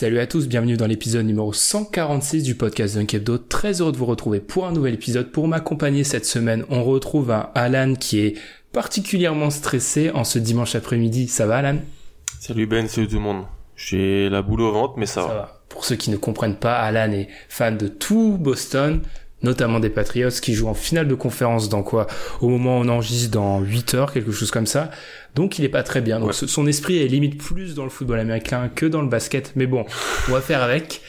Salut à tous, bienvenue dans l'épisode numéro 146 du podcast Dunk Hebdo. Très heureux de vous retrouver pour un nouvel épisode. Pour m'accompagner cette semaine, on retrouve un Alan qui est particulièrement stressé en ce dimanche après-midi. Ça va Alan? Salut Ben, salut tout le monde. J'ai la boule au ventre, mais ça, Ça va. va. Pour ceux qui ne comprennent pas, Alan est fan de tout Boston, notamment des Patriots qui jouent en finale de conférence dans quoi Au moment où on enregistre dans 8 heures, quelque chose comme ça. Donc il est pas très bien. Donc Ouais. son esprit est limite plus dans le football américain que dans le basket. Mais bon, on va faire avec.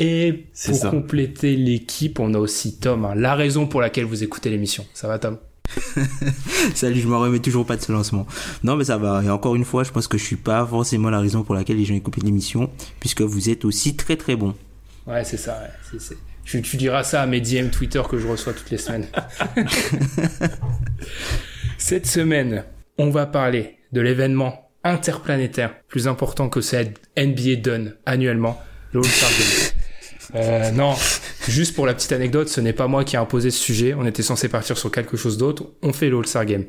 Et pour ça. compléter l'équipe, on a aussi Tom, hein, la raison pour laquelle vous écoutez l'émission. Ça va Tom? Salut, je me remets toujours pas de ce lancement. Non, mais ça va. Et encore une fois, je pense que je suis pas forcément la raison pour laquelle les gens écoutent l'émission, puisque vous êtes aussi très très bon. Ouais, c'est ça. ouais. Tu, tu diras ça à mes DM Twitter que je reçois toutes les semaines. Cette semaine, on va parler de l'événement interplanétaire plus important que cette NBA donne annuellement, le All-Star Game. Euh, non, juste pour la petite anecdote, ce n'est pas moi qui ai imposé ce sujet. On était censé partir sur quelque chose d'autre. On fait le All-Star Game.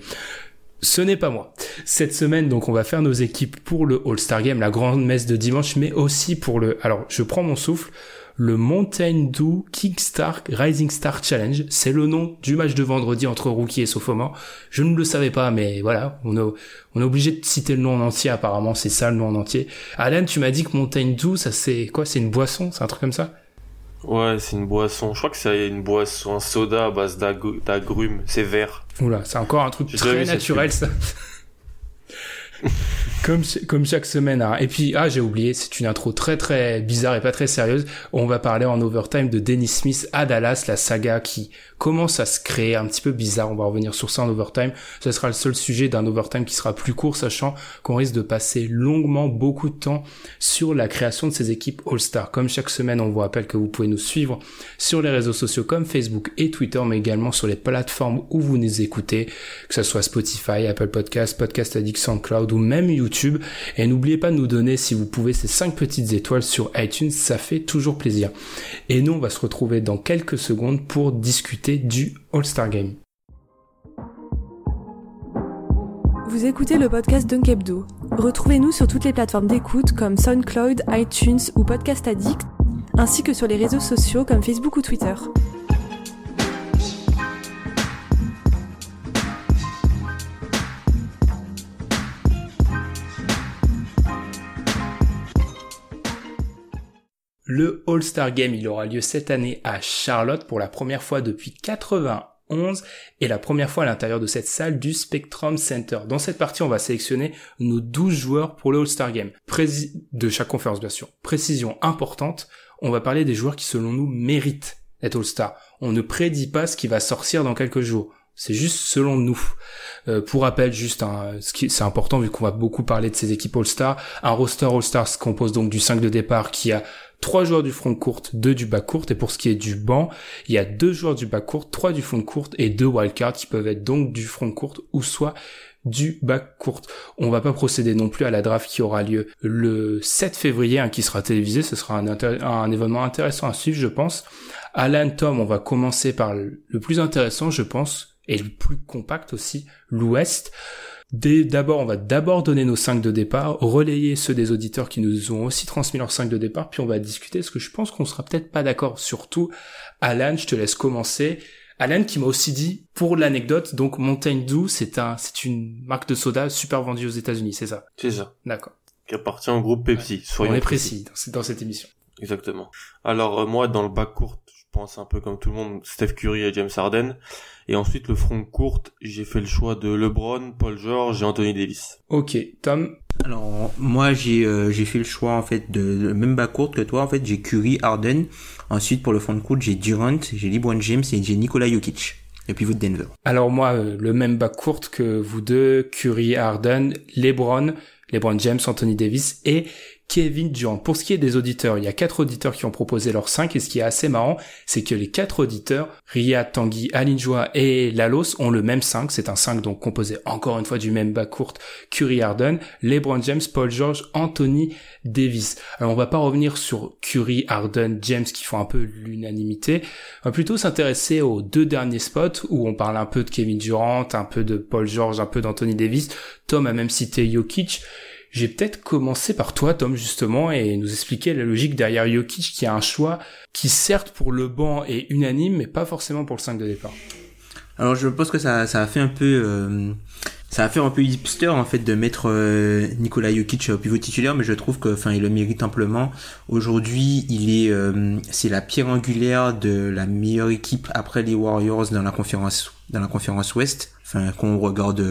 Ce n'est pas moi. Cette semaine, donc, on va faire nos équipes pour le All-Star Game, la grande messe de dimanche, mais aussi pour le, alors, je prends mon souffle, le Mountain Dew Kickstar Rising Star Challenge. C'est le nom du match de vendredi entre rookie et sophomore. Je ne le savais pas, mais voilà, on est, on est obligé de citer le nom en entier, apparemment, c'est ça le nom en entier. Alan, tu m'as dit que Mountain Dew, ça c'est quoi? C'est une boisson? C'est un truc comme ça? Ouais, c'est une boisson. Je crois que c'est une boisson, un soda à base d'ag- d'agrumes. C'est vert. Oula, c'est encore un truc très naturel, ça. comme, comme chaque semaine. hein. Et puis, ah, j'ai oublié, c'est une intro très très bizarre et pas très sérieuse. On va parler en overtime de Dennis Smith à Dallas, la saga qui commence à se créer un petit peu bizarre. On va revenir sur ça en overtime. Ce sera le seul sujet d'un overtime qui sera plus court, sachant qu'on risque de passer longuement beaucoup de temps sur la création de ces équipes All-Star. Comme chaque semaine, on vous rappelle que vous pouvez nous suivre sur les réseaux sociaux comme Facebook et Twitter, mais également sur les plateformes où vous nous écoutez, que ce soit Spotify, Apple Podcast, Podcast Addict, SoundCloud ou même YouTube. Et n'oubliez pas de nous donner, si vous pouvez, ces 5 petites étoiles sur iTunes, ça fait toujours plaisir. Et nous, on va se retrouver dans quelques secondes pour discuter du All-Star Game. Vous écoutez le podcast Dunk. Retrouvez-nous sur toutes les plateformes d'écoute comme SoundCloud, iTunes ou Podcast Addict, ainsi que sur les réseaux sociaux comme Facebook ou Twitter. Le All-Star Game, il aura lieu cette année à Charlotte pour la première fois depuis 91 et la première fois à l'intérieur de cette salle du Spectrum Center. Dans cette partie, on va sélectionner nos 12 joueurs pour le All-Star Game. De chaque conférence, bien sûr. Précision importante, on va parler des joueurs qui, selon nous, méritent d'être All-Star. On ne prédit pas ce qui va sortir dans quelques jours. C'est juste selon nous. Euh, pour rappel, juste, ce qui c'est important vu qu'on va beaucoup parler de ces équipes All-Star. Un roster All-Star se compose donc du 5 de départ qui a trois joueurs du front court, deux du bas court, et pour ce qui est du banc, il y a deux joueurs du bas court, trois du front court et deux wildcards qui peuvent être donc du front court ou soit du bas court. On va pas procéder non plus à la draft qui aura lieu le 7 février, hein, qui sera télévisé. Ce sera un, un événement intéressant à suivre, je pense. Alan, Tom, on va commencer par le plus intéressant, je pense, et le plus compact aussi, l'Ouest. D'abord, on va d'abord donner nos 5 de départ, relayer ceux des auditeurs qui nous ont aussi transmis leurs 5 de départ, puis on va discuter, parce que je pense qu'on sera peut-être pas d'accord. Surtout, Alan, je te laisse commencer. Alan qui m'a aussi dit, pour l'anecdote, donc Mountain Dew, c'est un, c'est une marque de soda super vendue aux États-Unis, c'est ça? C'est ça. D'accord. Qui appartient au groupe Pepsi. On est précis dans, dans cette émission. Exactement. Alors euh, moi, dans le bac court, je pense un peu comme tout le monde, Steph Curry et James Harden. Et ensuite, le front courte, j'ai fait le choix de LeBron, Paul George et Anthony Davis. Ok, Tom. Alors moi j'ai euh, j'ai fait le choix en fait de, de même bas courte que toi en fait j'ai Curry, Harden. Ensuite pour le front court j'ai Durant, j'ai LeBron James et j'ai Nikola Jokic. Et puis vous de Denver. Alors moi euh, le même bas courte que vous deux, Curry, Harden, LeBron, LeBron James, Anthony Davis et Kevin Durant. Pour ce qui est des auditeurs, il y a quatre auditeurs qui ont proposé leurs cinq et ce qui est assez marrant, c'est que les quatre auditeurs, Riyad, Tanguy, Alinjoa et Lalos ont le même 5. C'est un 5 donc composé encore une fois du même bas courte Curry Harden, LeBron James, Paul George, Anthony Davis. Alors on va pas revenir sur Curry, Harden, James qui font un peu l'unanimité. On va plutôt s'intéresser aux deux derniers spots où on parle un peu de Kevin Durant, un peu de Paul George, un peu d'Anthony Davis. Tom a même cité Jokic. J'ai peut-être commencé par toi, Tom, justement, et nous expliquer la logique derrière Jokic, qui a un choix qui, certes, pour le banc est unanime, mais pas forcément pour le 5 de départ. Alors, je pense que ça, ça a fait un peu, euh, ça a fait un peu hipster, en fait, de mettre euh, Nikola Jokic au pivot titulaire, mais je trouve que, enfin, il le mérite amplement. Aujourd'hui, il est, euh, c'est la pierre angulaire de la meilleure équipe après les Warriors dans la conférence, dans la conférence Ouest enfin qu'on regarde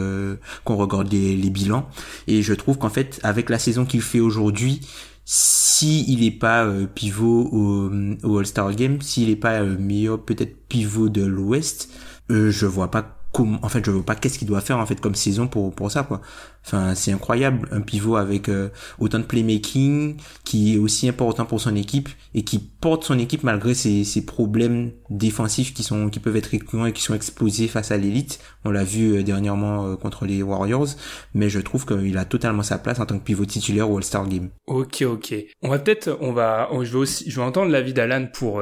qu'on regarde les, bilans. Et je trouve qu'en fait avec la saison qu'il fait aujourd'hui si il est pas euh, pivot au, au All-Star Game s'il est pas euh, meilleur peut-être pivot de l'Ouest euh, je vois pas en fait je vois pas qu'est-ce qu'il doit faire en fait comme saison pour pour ça quoi. Enfin c'est incroyable. Un pivot avec euh, autant de playmaking qui est aussi important pour son équipe et qui porte son équipe malgré ses, ses problèmes défensifs qui sont qui peuvent être récurrents et qui sont explosés face à l'élite. On l'a vu euh, dernièrement euh, contre les Warriors. Mais je trouve qu'il a totalement sa place en tant que pivot titulaire au All-Star Game. Ok ok. On va peut-être on va je vais aussi je vais entendre l'avis d'Alan pour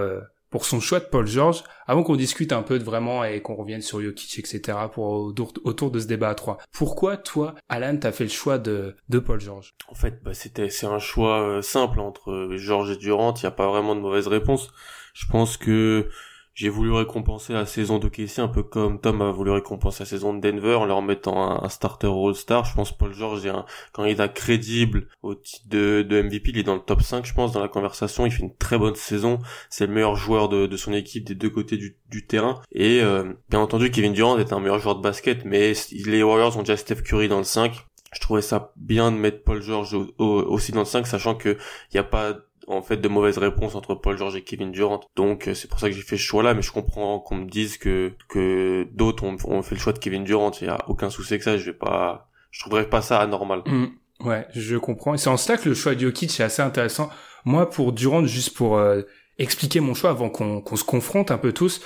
pour son choix de Paul George, avant qu'on discute un peu de vraiment et qu'on revienne sur Jokic, etc., pour autour, de ce débat à trois. Pourquoi, toi, Alan, t'as fait le choix de, de Paul George? En fait, bah, c'était, c'est un choix euh, simple entre George et Durant, il n'y a pas vraiment de mauvaise réponse. Je pense que j'ai voulu récompenser la saison de Casey un peu comme Tom a voulu récompenser la saison de Denver en leur mettant un, starter All-Star. Je pense Paul George est un candidat crédible au titre de, MVP. Il est dans le top 5, je pense, dans la conversation. Il fait une très bonne saison. C'est le meilleur joueur de, son équipe des deux côtés du, du terrain. Et euh, bien entendu, Kevin Durant est un meilleur joueur de basket, mais les Warriors ont déjà Steph Curry dans le 5. Je trouvais ça bien de mettre Paul George aussi dans le 5, sachant que il n'y a pas en fait de mauvaises réponses entre Paul George et Kevin Durant. Donc euh, c'est pour ça que j'ai fait ce choix-là, mais je comprends qu'on me dise que que d'autres ont, fait le choix de Kevin Durant. Il y a aucun souci avec ça. Je vais pas, je trouverais pas ça anormal. Mm. ouais, je comprends. Et c'est en cela que le choix de Jokic est assez intéressant. Moi, pour Durant, juste pour euh, expliquer mon choix avant qu'on qu'on se confronte un peu tous.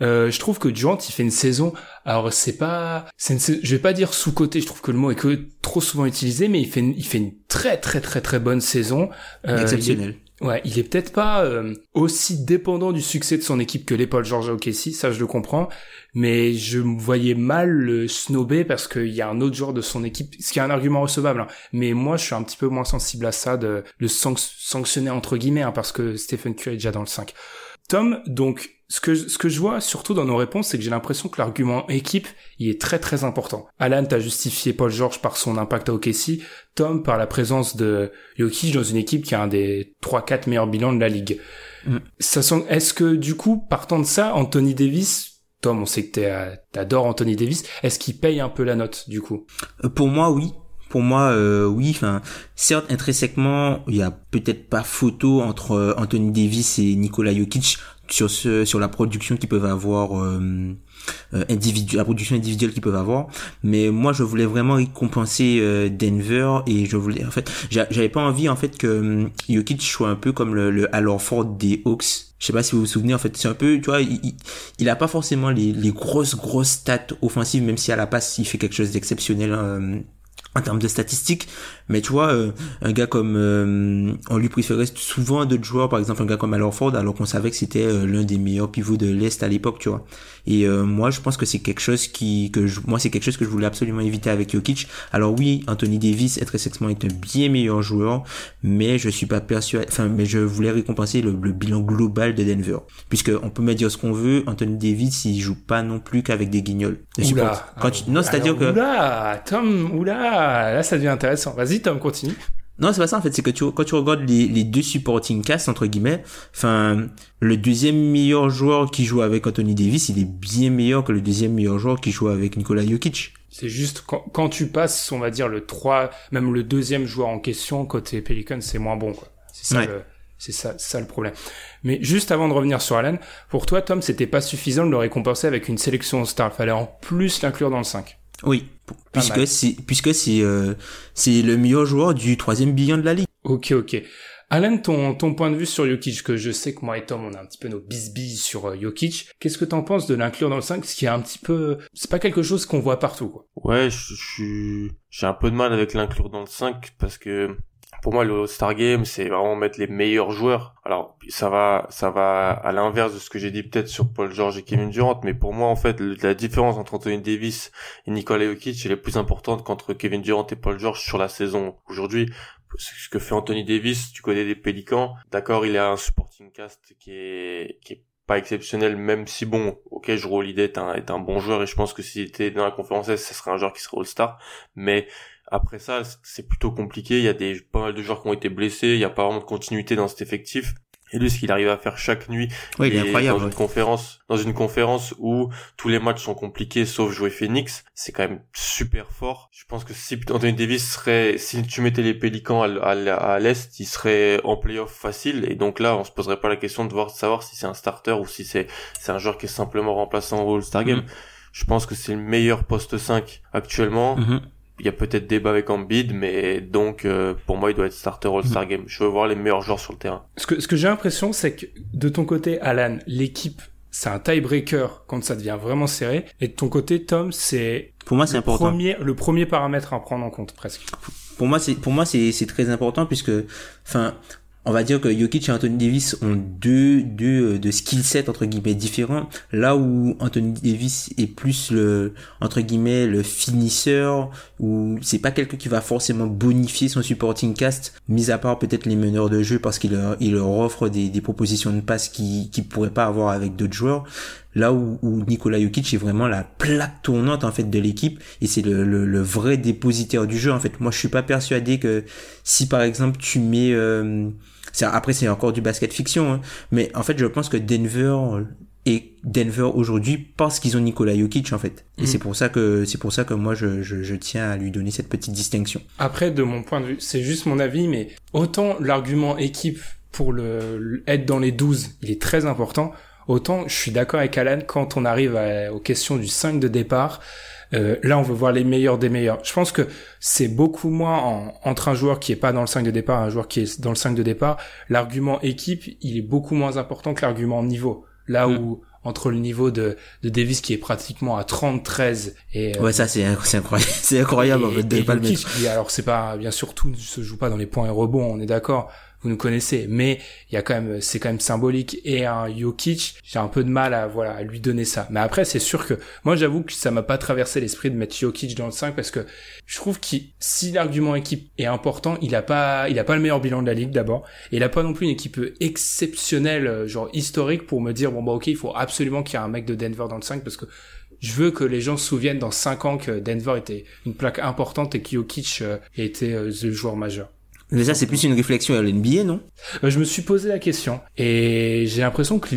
Euh, je trouve que Durant il fait une saison alors c'est pas c'est je vais pas dire sous côté je trouve que le mot est que trop souvent utilisé mais il fait une, il fait une très très très très bonne saison euh, exceptionnel Ouais, il est peut-être pas euh, aussi dépendant du succès de son équipe que les Paul George OKC, ça je le comprends, mais je voyais mal le snobber parce qu'il y a un autre joueur de son équipe, ce qui est un argument recevable, hein. mais moi je suis un petit peu moins sensible à ça, de le sanctionner entre guillemets, hein, parce que Stephen Curry est déjà dans le 5. Tom, donc ce que, ce que je vois surtout dans nos réponses, c'est que j'ai l'impression que l'argument équipe, il est très très important. Alan t'a justifié Paul George par son impact à OKC, Tom par la présence de Jokic dans une équipe qui a un des 3-4 meilleurs bilans de la ligue. Mm. Est-ce que du coup, partant de ça, Anthony Davis, Tom, on sait que t'adores Anthony Davis, est-ce qu'il paye un peu la note du coup? Euh, Pour moi, oui pour moi, euh, oui. Enfin, certes, intrinsèquement, il y a peut-être pas photo entre euh, Anthony Davis et Nikola Jokic sur ce, sur la production qu'ils peuvent avoir euh, euh la production individuelle qu'ils peuvent avoir. Mais moi, je voulais vraiment récompenser euh, Denver et je voulais, en fait, j'avais pas envie en fait que Jokic soit un peu comme le, le Al Ford des Hawks. Je sais pas si vous vous souvenez, en fait, c'est un peu, tu vois, il, il, a pas forcément les, les grosses grosses stats offensives, même si à la passe il fait quelque chose d'exceptionnel en termes de statistiques mais tu vois euh, un gars comme euh, on lui préférait souvent d'autres joueurs par exemple un gars comme Al Horford alors qu'on savait que c'était euh, l'un des meilleurs pivots de l'est à l'époque tu vois et moi je pense que c'est quelque chose qui que je, moi c'est quelque chose que je voulais absolument éviter avec Jokic. Alors oui Anthony Davis intrinsèquement est un bien meilleur joueur mais je suis pas persuadé enfin mais je voulais récompenser le, bilan global de Denver. Puisque on peut me dire ce qu'on veut Anthony Davis il joue pas non plus qu'avec des guignols. Oula, quand non c'est à dire que oula Tom oula là, ça devient intéressant. Vas-y, Tom, continue. Non, c'est pas ça en fait, c'est que tu, quand tu regardes les, les deux supporting cast entre guillemets, enfin le deuxième meilleur joueur qui joue avec Anthony Davis, il est bien meilleur que le deuxième meilleur joueur qui joue avec Nikola Jokic. C'est juste quand, quand, tu passes, on va dire le 3, même le deuxième joueur en question côté Pelicans, c'est moins bon quoi. C'est ça le c'est ça, ça le problème. Mais juste avant de revenir sur Allen, pour toi Tom, c'était pas suffisant de le récompenser avec une sélection star, fallait en plus l'inclure dans le 5. Oui, puisque c'est puisque c'est euh, c'est le meilleur joueur du troisième bilan de la ligue. Ok, ok. Alan, ton, ton point de vue sur Jokic, que je sais que moi et Tom, on a un petit peu nos bisbilles sur euh, Jokic. Qu'est-ce que t'en penses de l'inclure dans le 5 Ce qui est un petit peu... C'est pas quelque chose qu'on voit partout, quoi. Ouais, je suis... J'ai un peu de mal avec l'inclure dans le 5 parce que pour moi, le Star Game, c'est vraiment mettre les meilleurs joueurs. Alors, ça va, ça va à l'inverse de ce que j'ai dit peut-être sur Paul George et Kevin Durant, mais pour moi, en fait, la différence entre Anthony Davis et Nikola Jokic, elle est plus importante qu'entre Kevin Durant et Paul George sur la saison. Aujourd'hui, ce que fait Anthony Davis, tu connais des Pélicans. D'accord, il a un supporting cast qui est, qui est pas exceptionnel, même si bon, ok, Jrue Holiday est un, est un bon joueur et je pense que s'il était dans la conférence S, ce serait un joueur qui serait All-Star, mais après ça, c'est plutôt compliqué. Il y a des pas mal de joueurs qui ont été blessés. Il n'y a pas vraiment de continuité dans cet effectif. Et lui, ce qu'il arrive à faire chaque nuit, oui, il est incroyable, dans une conférence, dans une conférence où tous les matchs sont compliqués sauf jouer Phoenix, c'est quand même super fort. Je pense que si Anthony Davis serait, si tu mettais les Pélicans à, l'est, il serait en playoff facile. Et donc là, on se poserait pas la question de voir savoir si c'est un starter ou si c'est c'est un joueur qui est simplement remplaçant au All-Star Game. Mm-hmm. Je pense que c'est le meilleur poste 5 actuellement. Mm-hmm il y a peut-être débat avec Embiid, mais donc euh, pour moi il doit être starter All-Star Game. Je veux voir les meilleurs joueurs sur le terrain. Ce que, ce que j'ai l'impression, c'est que de ton côté, Alan, l'équipe c'est un tiebreaker quand ça devient vraiment serré, et de ton côté, Tom, c'est pour moi c'est important. Premier, le premier paramètre à prendre en compte presque. Pour moi c'est pour moi c'est c'est très important puisque enfin on va dire que Jokic et Anthony Davis ont deux deux euh, de skill set entre guillemets différents. Là où Anthony Davis est plus le entre guillemets le finisseur ou c'est pas quelqu'un qui va forcément bonifier son supporting cast mis à part peut-être les meneurs de jeu parce qu'il leur, il offre des, propositions de passe qui qui pourraient pas avoir avec d'autres joueurs. Là où, où Nikola Jokic est vraiment la plaque tournante en fait de l'équipe et c'est le, le, vrai dépositaire du jeu en fait. Moi je suis pas persuadé que si par exemple tu mets euh, après c'est encore du basket fiction, hein. mais en fait je pense que Denver et Denver aujourd'hui parce qu'ils ont Nikola Jokic en fait. Et mm. c'est pour ça que c'est pour ça que moi je, je, je, tiens à lui donner cette petite distinction. Après de mon point de vue, c'est juste mon avis mais autant l'argument équipe pour le être dans les 12, il est très important, autant je suis d'accord avec Alan quand on arrive aux questions du 5 de départ, euh, là, on veut voir les meilleurs des meilleurs. Je pense que c'est beaucoup moins entre un joueur qui est pas dans le 5 de départ et un joueur qui est dans le 5 de départ. L'argument équipe, il est beaucoup moins important que l'argument niveau. Là mm. où entre le niveau de, de Davis qui est pratiquement à 33 et euh, ouais ça c'est incroyable c'est incroyable en fait de pas le mettre. alors c'est pas bien sûr tout ne se joue pas dans les points et rebonds on est d'accord vous nous connaissez, mais il y a quand même, c'est quand même symbolique. Et un Jokic, j'ai un peu de mal à voilà à lui donner ça. Mais après, c'est sûr que moi, j'avoue que ça m'a pas traversé l'esprit de mettre Jokic dans le 5 parce que je trouve que si l'argument équipe est important, il a pas, il a pas le meilleur bilan de la ligue d'abord, et il a pas non plus une équipe exceptionnelle, genre historique, pour me dire bon bah ok, il faut absolument qu'il y ait un mec de Denver dans le 5 parce que je veux que les gens se souviennent dans 5 ans que Denver était une plaque importante et que Jokic euh, était euh, le joueur majeur. Mais ça, c'est plus une réflexion à l'NBA, non? Euh, Je me suis posé la question et j'ai l'impression que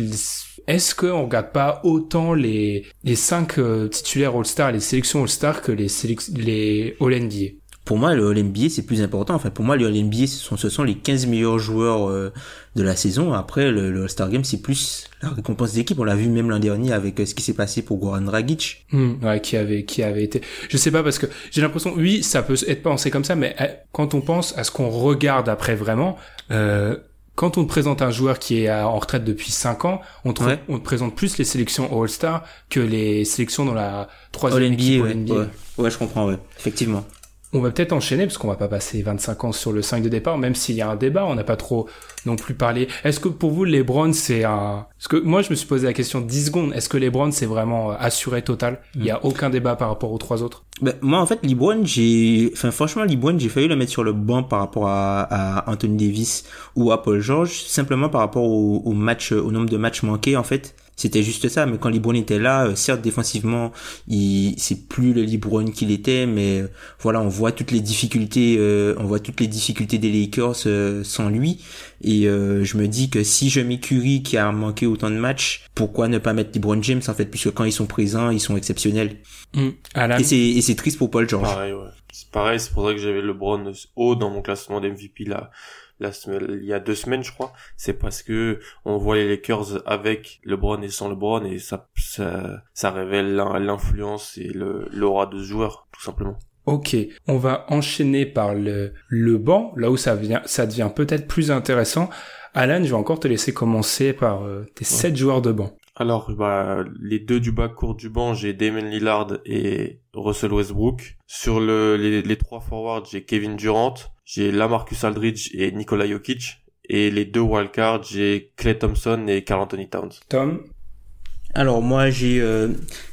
est-ce qu'on regarde pas autant les les cinq euh, titulaires All-Star, les sélections All-Star que les les All-NBA pour moi, le All-NBA, c'est plus important. Enfin, pour moi, le All-NBA, ce sont, ce sont les 15 meilleurs joueurs euh, de la saison. Après, le, le All-Star Game, c'est plus la récompense d'équipe. On l'a vu même l'an dernier avec euh, ce qui s'est passé pour Goran Dragic. Hmm, ouais, qui avait, qui avait été. Je sais pas parce que j'ai l'impression, oui, ça peut être pensé comme ça, mais euh, quand on pense à ce qu'on regarde après vraiment, euh, quand on te présente un joueur qui est en retraite depuis 5 ans, on te, on te présente plus les sélections All-Star que les sélections dans la troisième All NBA, ouais, ouais. ouais, je comprends, ouais, effectivement. On va peut-être enchaîner parce qu'on va pas passer 25 ans sur le 5 de départ, même s'il y a un débat, on n'a pas trop non plus parlé. Est-ce que pour vous, les Browns, c'est un... Parce que moi, je me suis posé la question 10 secondes. Est-ce que les Browns, c'est vraiment euh, assuré total? Il y a aucun débat par rapport aux trois autres Ben, moi, en fait, LeBron, j'ai, enfin, franchement, LeBron, j'ai failli le mettre sur le banc par rapport à, à Anthony Davis ou à Paul George, simplement par rapport au, au match, au nombre de matchs manqués, en fait. C'était juste ça, mais quand LeBron était là, euh, certes défensivement, il c'est plus le LeBron qu'il était, mais euh, voilà, on voit toutes les difficultés, euh, on voit toutes les difficultés des Lakers sans lui. Et je me dis que si je mets Curry qui a manqué autant de matchs, pourquoi ne pas mettre LeBron James en fait, puisque quand ils sont présents, ils sont exceptionnels. Mmh. Et c'est et c'est triste pour Paul George. Pareil, ouais. C'est pareil, c'est pour ça que j'avais LeBron haut dans mon classement d'MVP là la semaine, il y a deux semaines, je crois, c'est parce que on voit les Lakers avec LeBron et sans LeBron et ça, ça, ça révèle l'influence et l'aura de ce joueur, tout simplement. Ok, on va enchaîner par le, le banc, là où ça, vient, ça devient peut-être plus intéressant. Alan, je vais encore te laisser commencer par euh, tes sept joueurs de banc. Alors, bah, les deux du bas court du banc, j'ai Damon Lillard et Russell Westbrook. Sur le, les, les trois forwards, j'ai Kevin Durant, j'ai Lamarcus Aldridge et Nikola Jokic. Et les deux wildcards, j'ai Clay Thompson et Carl Anthony Towns. Tom? Alors moi j'ai euh,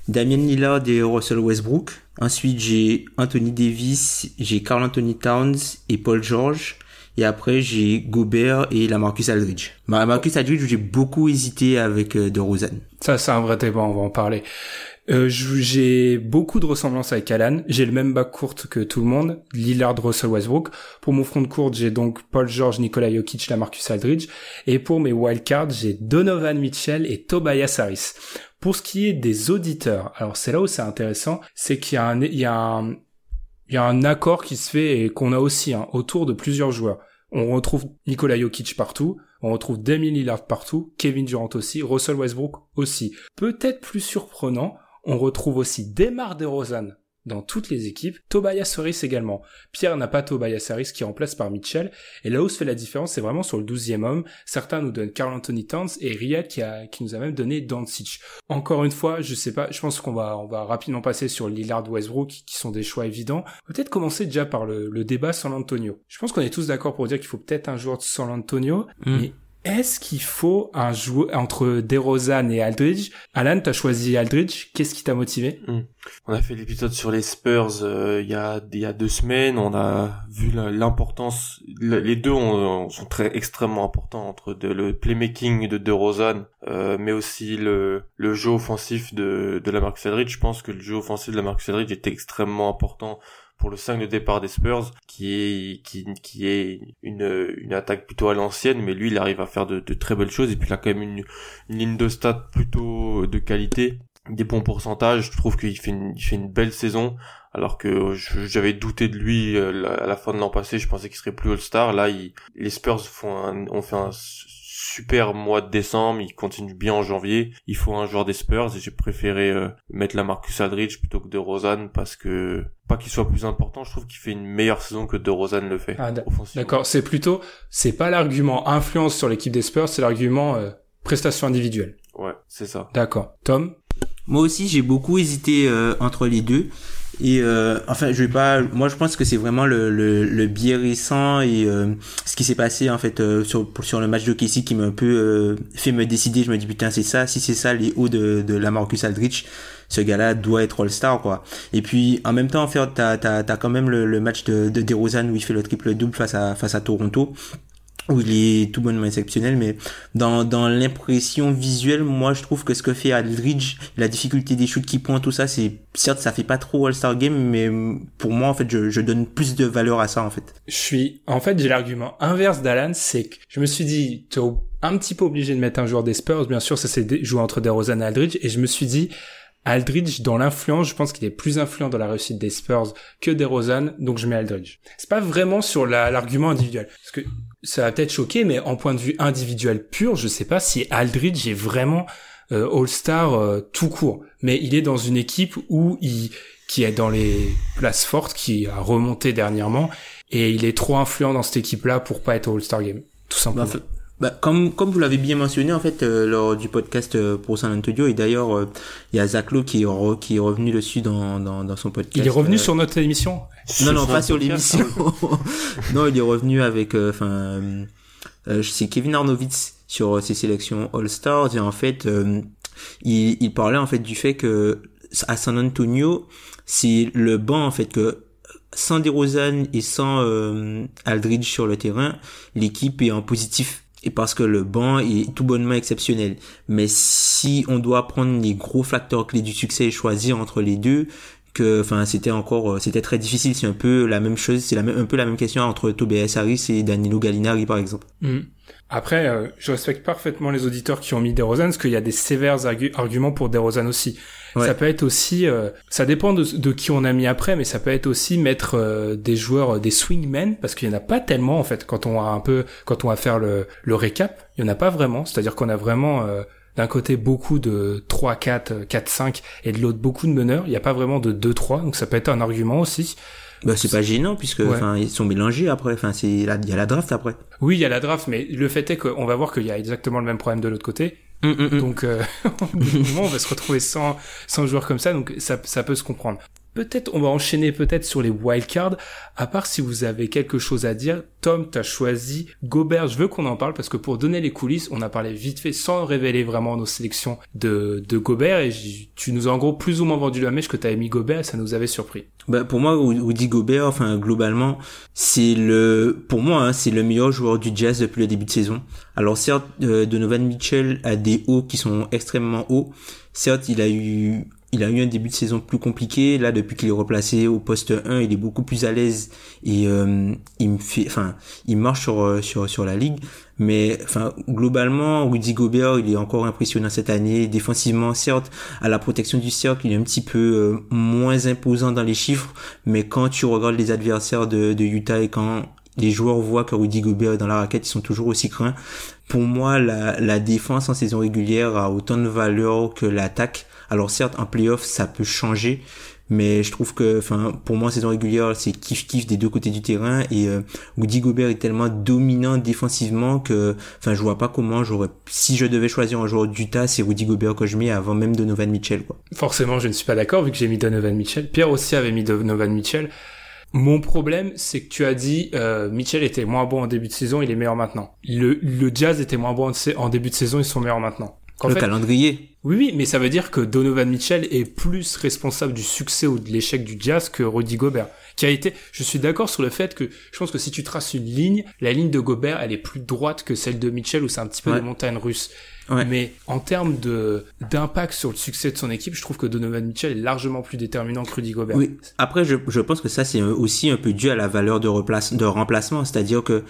Damien Lillard et Russell Westbrook. Ensuite j'ai Anthony Davis, j'ai Carl Anthony Towns et Paul George. Et après, j'ai Gobert et la Marcus Aldridge. Bah, Marcus Aldridge, j'ai beaucoup hésité avec euh, DeRozan. Ça, c'est un vrai débat, on va en parler. Euh, j'ai beaucoup de ressemblances avec Alan. J'ai le même bac courte que tout le monde. Lillard, Russell Westbrook. Pour mon front de courte, j'ai donc Paul George, Nikola Jokic, la Marcus Aldridge. Et pour mes wildcards, j'ai Donovan Mitchell et Tobias Harris. Pour ce qui est des auditeurs, alors c'est là où c'est intéressant, c'est qu'il y a un, il y a un, il y a un accord qui se fait et qu'on a aussi hein, autour de plusieurs joueurs. On retrouve Nikola Jokic partout, on retrouve Damien Lillard partout, Kevin Durant aussi, Russell Westbrook aussi. Peut-être plus surprenant, on retrouve aussi Demar DeRozan dans toutes les équipes, Tobias Harris également. Pierre n'a pas Tobias Harris qui remplace par Mitchell, et là où se fait la différence, c'est vraiment sur le douzième homme. Certains nous donnent Carl Anthony Towns et Riyad qui, a, qui nous a même donné Doncic. Encore une fois, je sais pas, je pense qu'on va, on va rapidement passer sur Lillard Westbrook qui sont des choix évidents. Peut-être commencer déjà par le, le débat San Antonio. Je pense qu'on est tous d'accord pour dire qu'il faut peut-être un joueur de San Antonio, mm. mais est-ce qu'il faut un joueur entre DeRozan et Aldridge? Alan, t'as choisi Aldridge. Qu'est-ce qui t'a motivé? Hmm. On a fait l'épisode sur les Spurs euh, il y a y a deux semaines. On a vu l'importance. Les deux sont très extrêmement importants entre le playmaking de DeRozan, euh, mais aussi le le jeu offensif de de la Marcus Aldridge. Je pense que le jeu offensif de la Marcus Aldridge est extrêmement important pour le 5 de départ des Spurs, qui est qui, qui est une, une attaque plutôt à l'ancienne, mais lui il arrive à faire de, de, très belles choses et puis il a quand même une, une ligne de stats plutôt de qualité, des bons pourcentages. Je trouve qu'il fait une, il fait une belle saison, alors que j'avais douté de lui euh, à la fin de l'an passé. Je pensais qu'il serait plus All-Star. Là, il, les Spurs font un, ont fait un super mois de décembre, il continue bien en janvier. Il faut un joueur des Spurs et j'ai préféré euh, mettre la Marcus Aldridge plutôt que de Rosanne parce que pas qu'il soit plus important, je trouve qu'il fait une meilleure saison que de Rosanne le fait. Ah, D'accord, c'est plutôt c'est pas l'argument influence sur l'équipe des Spurs, c'est l'argument euh, prestation individuelle. Ouais, c'est ça. D'accord. Tom? Moi aussi, j'ai beaucoup hésité euh, entre les deux. Et euh, enfin, je vais pas. Moi, je pense que c'est vraiment le, le, le biais récent et euh, ce qui s'est passé en fait euh, sur sur le match de Casey qui m'a un peu euh, fait me décider. Je me dis putain, c'est ça. Si c'est ça les hauts de de la Marcus Aldrich, ce gars-là doit être All-Star quoi. Et puis en même temps, en fait, t'as t'as t'as quand même le, le match de de DeRozan où il fait le triple double face à face à Toronto où il est tout bonnement exceptionnel, mais dans, dans l'impression visuelle, moi je trouve que ce que fait Aldridge, la difficulté des shoots qui pointent, tout ça, c'est certes ça fait pas trop All-Star Game, mais pour moi en fait je, je donne plus de valeur à ça en fait. Je suis, en fait j'ai l'argument inverse d'Alan, c'est que je me suis dit, t'es un petit peu obligé de mettre un joueur des Spurs, bien sûr ça s'est joué entre DeRozan et Aldridge, et je me suis dit, Aldridge, dans l'influence, je pense qu'il est plus influent dans la réussite des Spurs que des Rosanne, donc je mets Aldridge. C'est pas vraiment sur l'argument individuel. Parce que ça va peut-être choquer, mais en point de vue individuel pur, je sais pas si Aldridge est vraiment euh, All-Star euh, tout court. Mais il est dans une équipe où il, qui est dans les places fortes, qui a remonté dernièrement, et il est trop influent dans cette équipe-là pour pas être All-Star Game. Tout simplement. Bah, comme, comme vous l'avez bien mentionné en fait euh, lors du podcast euh, pour San Antonio et d'ailleurs euh, il y a Zach Lowe qui, est re- qui est revenu dessus dans, dans, dans son podcast. Il est revenu euh, sur notre émission. Non non pas sur l'émission. non il est revenu avec enfin euh, euh, c'est Kevin Arnovitz sur euh, ses sélections All Stars et en fait euh, il, il parlait en fait du fait que à San Antonio c'est le banc en fait que sans DeRozan et sans euh, Aldridge sur le terrain l'équipe est en positif et parce que le banc est tout bonnement exceptionnel. Mais si on doit prendre les gros facteurs clés du succès et choisir entre les deux, que, enfin, c'était encore, euh, c'était très difficile. C'est un peu la même chose, c'est un peu la même question entre Tobias Harris et Danilo Gallinari, par exemple. Mhm. Après, euh, je respecte parfaitement les auditeurs qui ont mis DeRozan, parce qu'il y a des sévères argu- arguments pour DeRozan aussi. Ouais. Ça peut être aussi, euh, ça dépend de, de qui on a mis après, mais ça peut être aussi mettre euh, des joueurs, euh, des swingmen, parce qu'il y en a pas tellement en fait. Quand on va un peu, quand on va faire le, le récap, il y en a pas vraiment. C'est-à-dire qu'on a vraiment euh, d'un côté beaucoup de 3, 4, 4, 5, et de l'autre beaucoup de meneurs. Il n'y a pas vraiment de 2, 3, donc ça peut être un argument aussi. Bah, c'est pas gênant puisque, Ouais. enfin, ils sont mélangés après. Enfin, c'est, il y a la draft après. Oui, il y a la draft, mais le fait est qu'on va voir qu'il y a exactement le même problème de l'autre côté. Hum, hum, hum. Donc, euh, au bout d'un moment, on va se retrouver sans, sans joueurs comme ça, donc ça, ça peut se comprendre. Peut-être, on va enchaîner peut-être sur les wildcards. À part si vous avez quelque chose à dire, Tom, t'as choisi Gobert. Je veux qu'on en parle parce que pour donner les coulisses, on a parlé vite fait sans révéler vraiment nos sélections de, Gobert et tu nous as en gros plus ou moins vendu la mèche que t'avais mis Gobert et ça nous avait surpris. Bah, pour moi, Rudy Gobert, enfin, globalement, c'est le, pour moi, hein, c'est le meilleur joueur du Jazz depuis le début de saison. Alors, certes, euh, Donovan Mitchell a des hauts qui sont extrêmement hauts. Certes, il a eu, il a eu un début de saison plus compliqué. Là, depuis qu'il est replacé au poste 1, il est beaucoup plus à l'aise et euh, il me fait, enfin, il marche sur euh, sur sur la ligue. Mais enfin, globalement, Rudy Gobert, il est encore impressionnant cette année. Défensivement, certes, à la protection du cercle, il est un petit peu euh, moins imposant dans les chiffres. Mais quand tu regardes les adversaires de, de Utah et quand les joueurs voient que Rudy Gobert est dans la raquette, ils sont toujours aussi craints. Pour moi, la, la défense en saison régulière a autant de valeur que l'attaque. Alors certes, en playoff, ça peut changer, mais je trouve que, enfin, pour moi, saison régulière, c'est kiff kiff des deux côtés du terrain et euh, Rudy Gobert est tellement dominant défensivement que, enfin, je vois pas comment j'aurais, si je devais choisir un joueur d'Utah, c'est Rudy Gobert que je mets avant même Donovan Mitchell, quoi. Forcément, je ne suis pas d'accord vu que j'ai mis Donovan Mitchell. Pierre aussi avait mis Donovan Mitchell. Mon problème, c'est que tu as dit euh, Mitchell était moins bon en début de saison, il est meilleur maintenant. Le, le Jazz était moins bon en début de saison, ils sont meilleurs maintenant. Le fait, calendrier. oui, oui, mais ça veut dire que Donovan Mitchell est plus responsable du succès ou de l'échec du Jazz que Rudy Gobert, qui a été. Je suis d'accord sur le fait que je pense que si tu traces une ligne, la ligne de Gobert, elle est plus droite que celle de Mitchell, où c'est un petit peu Ouais. des montagnes russes. Ouais. Mais en termes de d'impact sur le succès de son équipe, je trouve que Donovan Mitchell est largement plus déterminant que Rudy Gobert. Oui. Après, je, je pense que ça, c'est aussi un peu dû à la valeur de, replace, de remplacement. C'est-à-dire que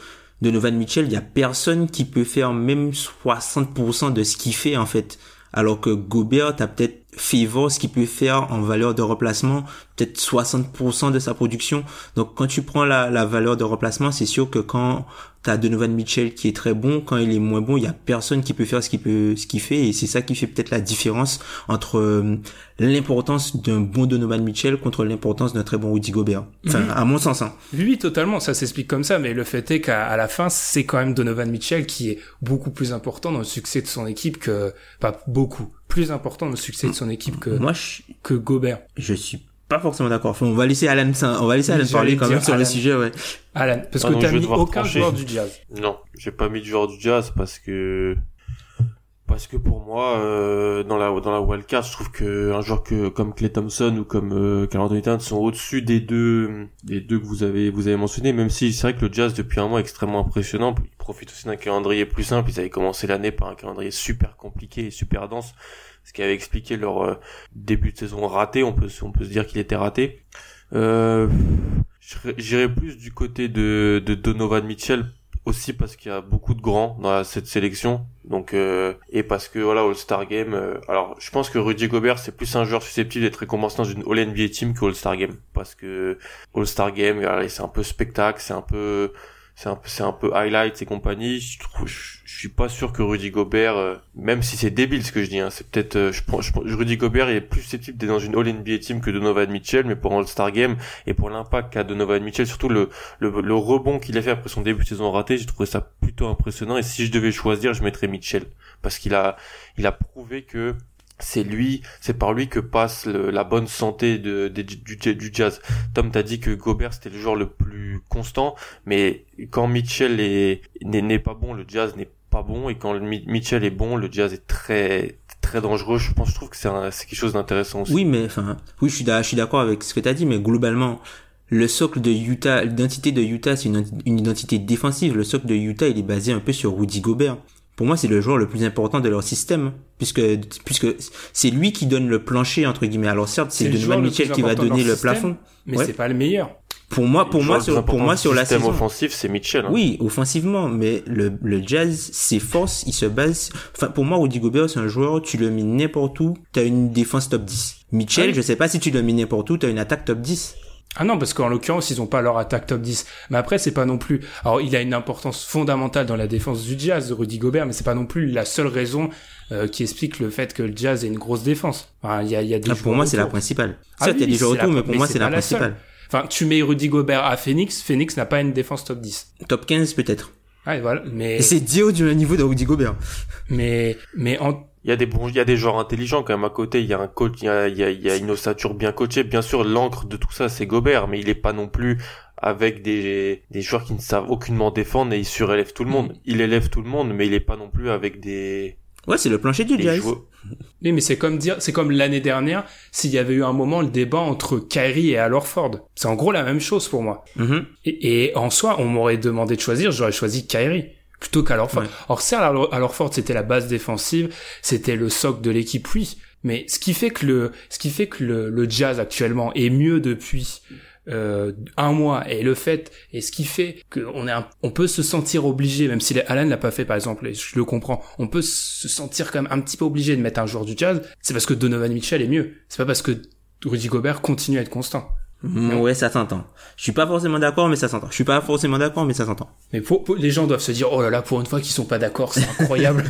Donovan Mitchell, il y a personne qui peut faire même 60% de ce qu'il fait, en fait. Alors que Gobert, t'as peut-être fait voir ce qu'il peut faire en valeur de remplacement, peut-être 60% de sa production. Donc, quand tu prends la, la valeur de remplacement, c'est sûr que quand t'as Donovan Mitchell qui est très bon, quand il est moins bon, il y a personne qui peut faire ce qu'il peut, ce qu'il fait, et c'est ça qui fait peut-être la différence entre euh, l'importance d'un bon Donovan Mitchell contre l'importance d'un très bon Rudy Gobert. Enfin, Mhm. à mon sens, hein. Oui, oui, totalement, ça s'explique comme ça, mais le fait est qu'à la fin, c'est quand même Donovan Mitchell qui est beaucoup plus important dans le succès de son équipe que, pas beaucoup, plus important le succès de son équipe que, Moi, je, que Gobert. je suis pas forcément d'accord. Enfin, on va laisser Alan, on va laisser Alan parler quand même sur le sujet, ouais. Alan, parce Ah que t'as mis aucun trancher. joueur du Jazz. Non, j'ai pas mis de joueur du Jazz parce que parce que pour moi euh, dans la dans la wildcard, je trouve que un joueur que comme Clay Thompson ou comme euh, Karl Anthony Towns sont au-dessus des deux des deux que vous avez vous avez mentionné même si c'est vrai que le Jazz depuis un mois est extrêmement impressionnant, profite aussi d'un calendrier plus simple, ils avaient commencé l'année par un calendrier super compliqué et super dense ce qui avait expliqué leur euh, début de saison raté, on peut on peut se dire qu'il était raté. Euh, J'irais plus du côté de, de Donovan Mitchell aussi parce qu'il y a beaucoup de grands dans cette sélection. Donc euh, et parce que voilà All Star Game euh, alors je pense que Rudy Gobert c'est plus un joueur susceptible d'être récompensé dans une All NBA team que All Star Game. Parce que All Star Game c'est un peu spectacle c'est un peu c'est un c'est un peu highlights et compagnie. Je trouve, je, suis pas sûr que Rudy Gobert, euh, même si c'est débile ce que je dis, hein, c'est peut-être, euh, je, je, Rudy Gobert est plus susceptible d'être dans une All NBA team que Donovan Mitchell, mais pour All Star Game et pour l'impact qu'a Donovan Mitchell, surtout le le, le rebond qu'il a fait après son début de saison raté, j'ai trouvé ça plutôt impressionnant. Et si je devais choisir, je mettrais Mitchell parce qu'il a il a prouvé que c'est lui, c'est par lui que passe la bonne santé de, du, jazz. Tom t'a dit que Gobert c'était le joueur le plus constant, mais quand Mitchell est n'est pas bon, le jazz n'est pas bon, et quand Mitchell est bon, le jazz est très très dangereux. Je pense, je trouve que c'est quelque chose d'intéressant aussi. Oui, mais enfin, oui, je suis je suis d'accord avec ce que t'as dit, mais globalement, le socle de Utah, l'identité de Utah, c'est une, une, identité défensive. Le socle de Utah, il est basé un peu sur Rudy Gobert pour moi, c'est le joueur le plus important de leur système, puisque puisque c'est lui qui donne le plancher entre guillemets. Alors certes, c'est Donovan Mitchell qui va donner le plafond, mais c'est pas le meilleur. Pour moi, pour moi, sur, pour moi, sur la saison offensif, c'est Mitchell. Hein. Oui, offensivement, mais le, le Jazz, ses forces, il se base. Enfin, pour moi, Rudy Gobert, c'est un joueur, tu le mets n'importe où, t'as une défense top 10. Mitchell, ah je sais pas si tu le mets n'importe où, t'as une attaque top 10. Ah non, parce qu'en l'occurrence, ils ont pas leur attaque top 10. Mais après, c'est pas non plus. Alors, il a une importance fondamentale dans la défense du Jazz, Rudy Gobert, mais c'est pas non plus la seule raison euh, qui explique le fait que le Jazz ait une grosse défense. Enfin, il y a, y a des ah, pour moi, c'est la principale. Ah, il y a des joueurs autour, mais pour moi, c'est la, principale. Enfin, tu mets Rudy Gobert à Phoenix, Phoenix n'a pas une défense top 10. Top 15 peut-être. Ah, voilà, mais. Et c'est Dio du niveau de Rudy Gobert. Mais, mais en, il y a des bons, il y a des joueurs intelligents quand même à côté. Il y a un coach, il y a, il y a, il y a une ossature bien coachée. Bien sûr, l'encre de tout ça, c'est Gobert, mais il est pas non plus avec des, des joueurs qui ne savent aucunement défendre et il surélève tout le monde. Mm. Il élève tout le monde, mais il est pas non plus avec des. Ouais, c'est le plancher du Jazz. Oui, mais c'est comme dire, c'est comme l'année dernière, s'il y avait eu un moment le débat entre Kyrie et Al Horford. C'est en gros la même chose pour moi. Mm-hmm. et, et, en soi, on m'aurait demandé de choisir, j'aurais choisi Kyrie plutôt qu'à Orford. Or certes, à Orford c'était la base défensive, c'était le socle de l'équipe, oui. Mais ce qui fait que le, ce qui fait que le, le Jazz actuellement est mieux depuis euh, un mois et le fait et ce qui fait qu'on est on peut se sentir obligé même si Alan l'a pas fait par exemple et je le comprends on peut se sentir quand même un petit peu obligé de mettre un joueur du jazz c'est parce que Donovan Mitchell est mieux c'est pas parce que Rudy Gobert continue à être constant Mm, ouais, ça s'entend. Je suis pas forcément d'accord, mais ça s'entend. Je suis pas forcément d'accord, mais ça s'entend. Mais pour, les gens doivent se dire, oh là là, pour une fois qu'ils sont pas d'accord, c'est incroyable.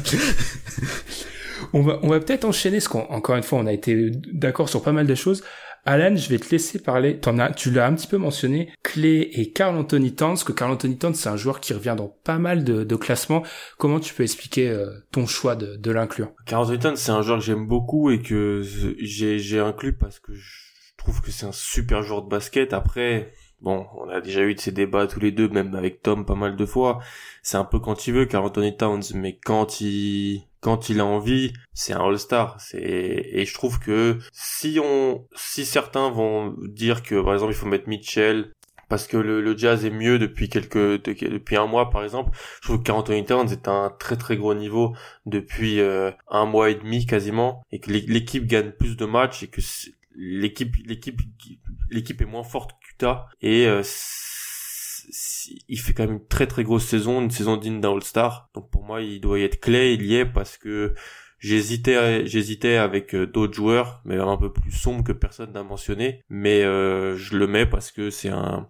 on va, on va peut-être enchaîner, parce qu'encore une fois, on a été d'accord sur pas mal de choses. Alan, je vais te laisser parler. T'en as, tu l'as un petit peu mentionné, Clé et Carl Anthony Towns, que Carl Anthony Towns, c'est un joueur qui revient dans pas mal de, de classements. Comment tu peux expliquer euh, ton choix de, de l'inclure? Carl Anthony Towns, c'est un joueur que j'aime beaucoup et que j'ai, j'ai inclus parce que je trouve que c'est un super joueur de basket. Après, bon, on a déjà eu de ces débats tous les deux, même avec Tom pas mal de fois. C'est un peu quand il veut, car Anthony Towns, mais quand il quand il a envie, c'est un All-Star. C'est et je trouve que si on si certains vont dire que par exemple il faut mettre Mitchell parce que le, jazz est mieux depuis quelques depuis un mois par exemple je trouve que Anthony Towns est à un très très gros niveau depuis euh, un mois et demi quasiment et que l'équipe gagne plus de matchs et que l'équipe l'équipe l'équipe est moins forte qu'Utah et euh, il fait quand même une très très grosse saison, une saison digne d'un All-Star. Donc pour moi, il doit y être clé, il y est parce que j'hésitais j'hésitais avec euh, d'autres joueurs, mais un peu plus sombres que personne n'a mentionné, mais euh, je le mets parce que c'est un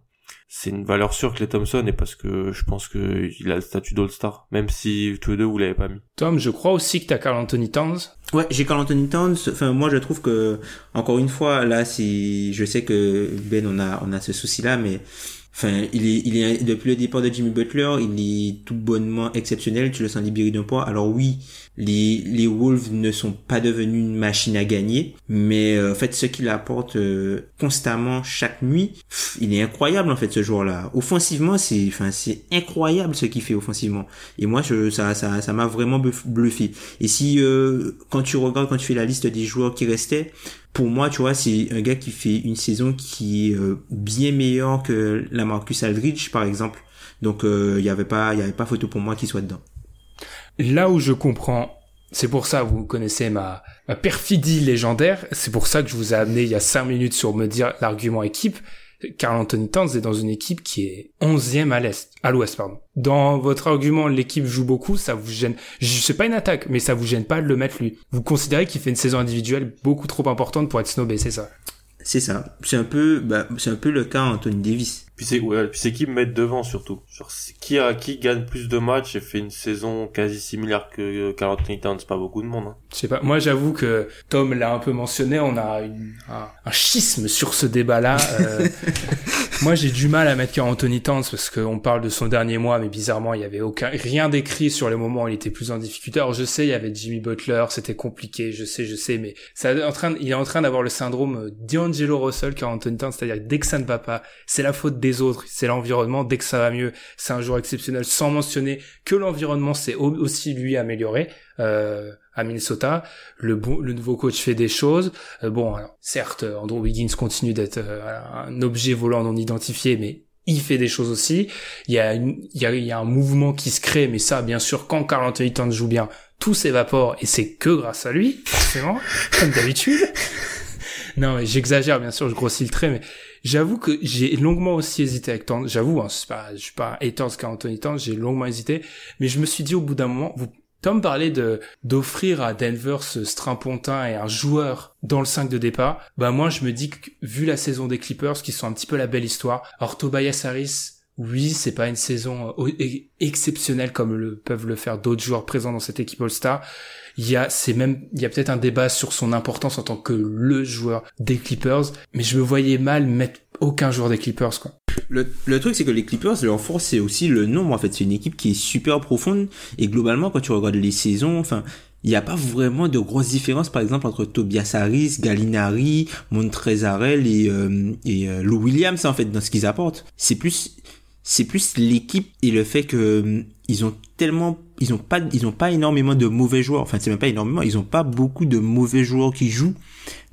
c'est une valeur sûre que les Thompson et parce que je pense que il a le statut d'All-Star, même si tous les deux vous l'avez pas mis. Tom, je crois aussi que t'as Carl Anthony Towns. Ouais, j'ai Carl Anthony Towns. Enfin, moi, je trouve que, encore une fois, là, si, je sais que Ben, on a, on a ce souci-là, mais Enfin, il est, il est depuis le départ de Jimmy Butler, il est tout bonnement exceptionnel. Tu le sens libéré d'un poids. Alors oui, les, les Wolves ne sont pas devenus une machine à gagner, mais euh, en fait, ce qu'il apporte euh, constamment chaque nuit, il est incroyable en fait ce joueur-là. Offensivement, c'est, enfin, c'est incroyable ce qu'il fait offensivement. Et moi, je, ça, ça, ça m'a vraiment bluffé. Et si euh, quand tu regardes, quand tu fais la liste des joueurs qui restaient, pour moi, tu vois, c'est un gars qui fait une saison qui est euh, bien meilleure que la Marcus Aldridge, par exemple. Donc, il euh, n'y avait pas, il y avait pas photo pour moi qui soit dedans. Là où je comprends, c'est pour ça, vous connaissez ma, ma perfidie légendaire. C'est pour ça que je vous ai amené il y a cinq minutes sur me dire l'argument équipe. Carl Anthony Towns est dans une équipe qui est onzième à l'est, à l'ouest, pardon. Dans votre argument, l'équipe joue beaucoup, ça vous gêne. Je sais pas une attaque, mais ça vous gêne pas de le mettre lui. Vous considérez qu'il fait une saison individuelle beaucoup trop importante pour être snobé, c'est ça? C'est ça. C'est un peu, bah, c'est un peu le cas Anthony Davis. Puis c'est ouais, puis c'est qui me mettre devant surtout. Genre, qui a qui gagne plus de matchs et fait une saison quasi similaire que Carl Anthony Towns, pas beaucoup de monde. Hein. Je sais pas. Moi, j'avoue que Tom l'a un peu mentionné. On a une, un, un, schisme sur ce débat-là. Euh, moi, j'ai du mal à mettre Carl Anthony Towns parce qu'on parle de son dernier mois, mais bizarrement, il y avait aucun rien d'écrit sur les moments où il était plus en difficulté. Alors, je sais, il y avait Jimmy Butler, c'était compliqué. Je sais, je sais, mais ça en train, il est en train d'avoir le syndrome D'Angelo Russell, Carl Anthony Towns, c'est-à-dire dès que ça ne va pas, c'est la faute des autres, c'est l'environnement. Dès que ça va mieux, c'est un joueur exceptionnel, sans mentionner que l'environnement s'est aussi lui amélioré. Euh, à Minnesota, le, bon, le nouveau coach fait des choses. Euh, bon, alors, certes, Andrew Wiggins continue d'être euh, un objet volant non identifié, mais il fait des choses aussi. Il y a, une, il y a, il y a un mouvement qui se crée, mais ça, bien sûr, quand Carl Anthony Towns joue bien, tout s'évapore et c'est que grâce à lui, forcément, comme d'habitude. non, mais j'exagère, bien sûr, je grossis le trait, mais j'avoue que j'ai longuement aussi hésité avec Towns. J'avoue, hein, pas, je suis pas haters Anthony Towns, j'ai longuement hésité, mais je me suis dit au bout d'un moment, vous, Tom parlait de d'offrir à Denver ce strimpontin et un joueur dans le 5 de départ. Bah moi je me dis que vu la saison des Clippers qui sont un petit peu la belle histoire, alors Tobias oui, c'est pas une saison exceptionnelle comme le peuvent le faire d'autres joueurs présents dans cette équipe All-Star. Il y a, c'est même, il y a peut-être un débat sur son importance en tant que le joueur des Clippers, mais je me voyais mal mettre aucun joueur des Clippers, quoi. Le, truc, c'est que les Clippers, leur force, c'est aussi le nombre, en fait. C'est une équipe qui est super profonde, et globalement, quand tu regardes les saisons, enfin, il n'y a pas vraiment de grosses différences, par exemple, entre Tobias Harris, Gallinari, Montrezarel et, euh, euh, Lou Williams, en fait, dans ce qu'ils apportent. C'est plus, c'est plus l'équipe et le fait que ils ont tellement ils ont pas ils ont pas énormément de mauvais joueurs. Enfin c'est même pas énormément ils ont pas beaucoup de mauvais joueurs qui jouent.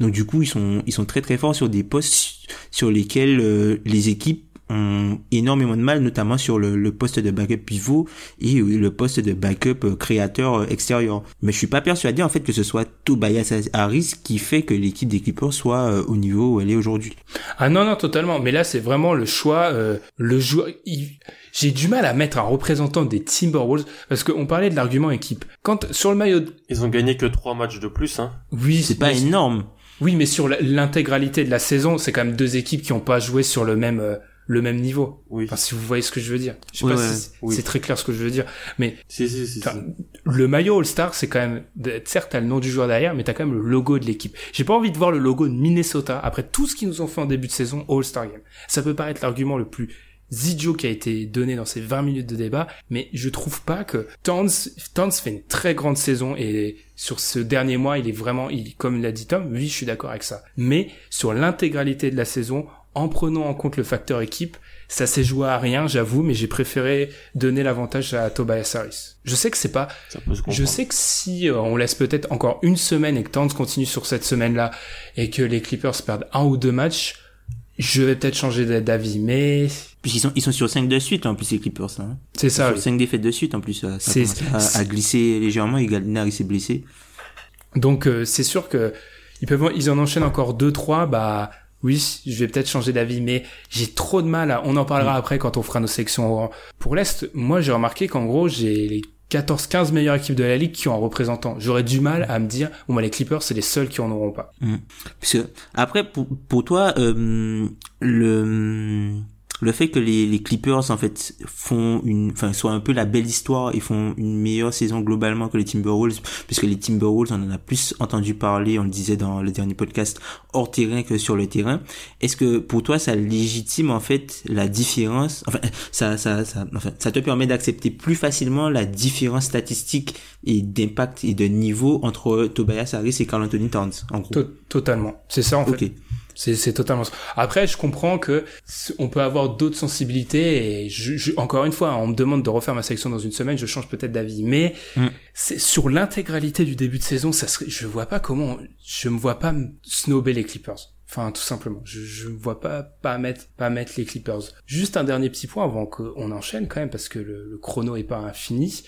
Donc du coup ils sont ils sont très très forts sur des postes sur lesquels euh, les équipes ont énormément de mal notamment sur le, le, poste de backup pivot et le poste de backup créateur extérieur mais je suis pas persuadé en fait que ce soit Tobias Harris qui fait que l'équipe des Clippers soit euh, au niveau où elle est aujourd'hui ah non non totalement mais là c'est vraiment le choix euh, le joueur il j'ai du mal à mettre un représentant des Timberwolves parce qu'on parlait de l'argument équipe. Quand sur le maillot, ils ont gagné que trois matchs de plus, hein. Oui, c'est pas énorme. Oui, mais sur l'intégralité de la saison, c'est quand même deux équipes qui ont pas joué sur le même euh, le même niveau. Oui. Enfin, si vous voyez ce que je veux dire. Je sais pas si oui. c'est très clair ce que je veux dire, mais si, si, si, le maillot All-Star, c'est quand même certes t'as le nom du joueur derrière, mais t'as quand même le logo de l'équipe. J'ai pas envie de voir le logo de Minnesota après tout ce qu'ils nous ont fait en début de saison All-Star Game. Ça peut paraître l'argument le plus Zidio qui a été donné dans ces 20 minutes de débat, mais je trouve pas que Towns, Towns fait une très grande saison et sur ce dernier mois, il est vraiment, il, comme l'a dit Tom, oui, je suis d'accord avec ça. Mais sur l'intégralité de la saison, en prenant en compte le facteur équipe, ça s'est joué à rien, j'avoue, mais j'ai préféré donner l'avantage à Tobias Harris. Je sais que c'est pas, je sais que si euh, on laisse peut-être encore une semaine et que Towns continue sur cette semaine-là et que les Clippers perdent un ou deux matchs, je vais peut-être changer d'avis, mais Puisqu'ils sont, ils sont sur 5 de suite, en plus, les Clippers, hein. C'est ça. Sur 5 défaites de suite, en plus. Ça, ça à, à, glisser légèrement et Gallinari s'est blessé. Donc, euh, c'est sûr que ils peuvent, ils en enchaînent encore 2-3, bah, oui, je vais peut-être changer d'avis, mais j'ai trop de mal à, on en parlera mmh. après quand on fera nos sections pour l'Est. Moi, j'ai remarqué qu'en gros, j'ai les 14-15 meilleures équipes de la ligue qui ont un représentant. J'aurais du mal à me dire, bon, bah, les Clippers, c'est les seuls qui en auront pas. Mmh. Parce que, après, pour, pour toi, euh, le, le fait que les, les Clippers en fait font une enfin soient un peu la belle histoire et font une meilleure saison globalement que les Timberwolves puisque les Timberwolves on en a plus entendu parler on le disait dans le dernier podcast hors terrain que sur le terrain. Est-ce que pour toi ça légitime en fait la différence enfin ça ça ça enfin, ça te permet d'accepter plus facilement la différence statistique et d'impact et de niveau entre Tobias Harris et Carl Anthony Towns en gros? Totalement. C'est ça en okay. fait. C'est, c'est totalement. Après, je comprends que on peut avoir d'autres sensibilités et je, je, encore une fois, on me demande de refaire ma sélection dans une semaine, je change peut-être d'avis. Mais mm. c'est sur l'intégralité du début de saison, ça serait, je vois pas comment, je me vois pas snobber les Clippers. Enfin, tout simplement, je, je vois pas pas mettre pas mettre les Clippers. Juste un dernier petit point avant qu'on enchaîne quand même parce que le, le chrono est pas infini.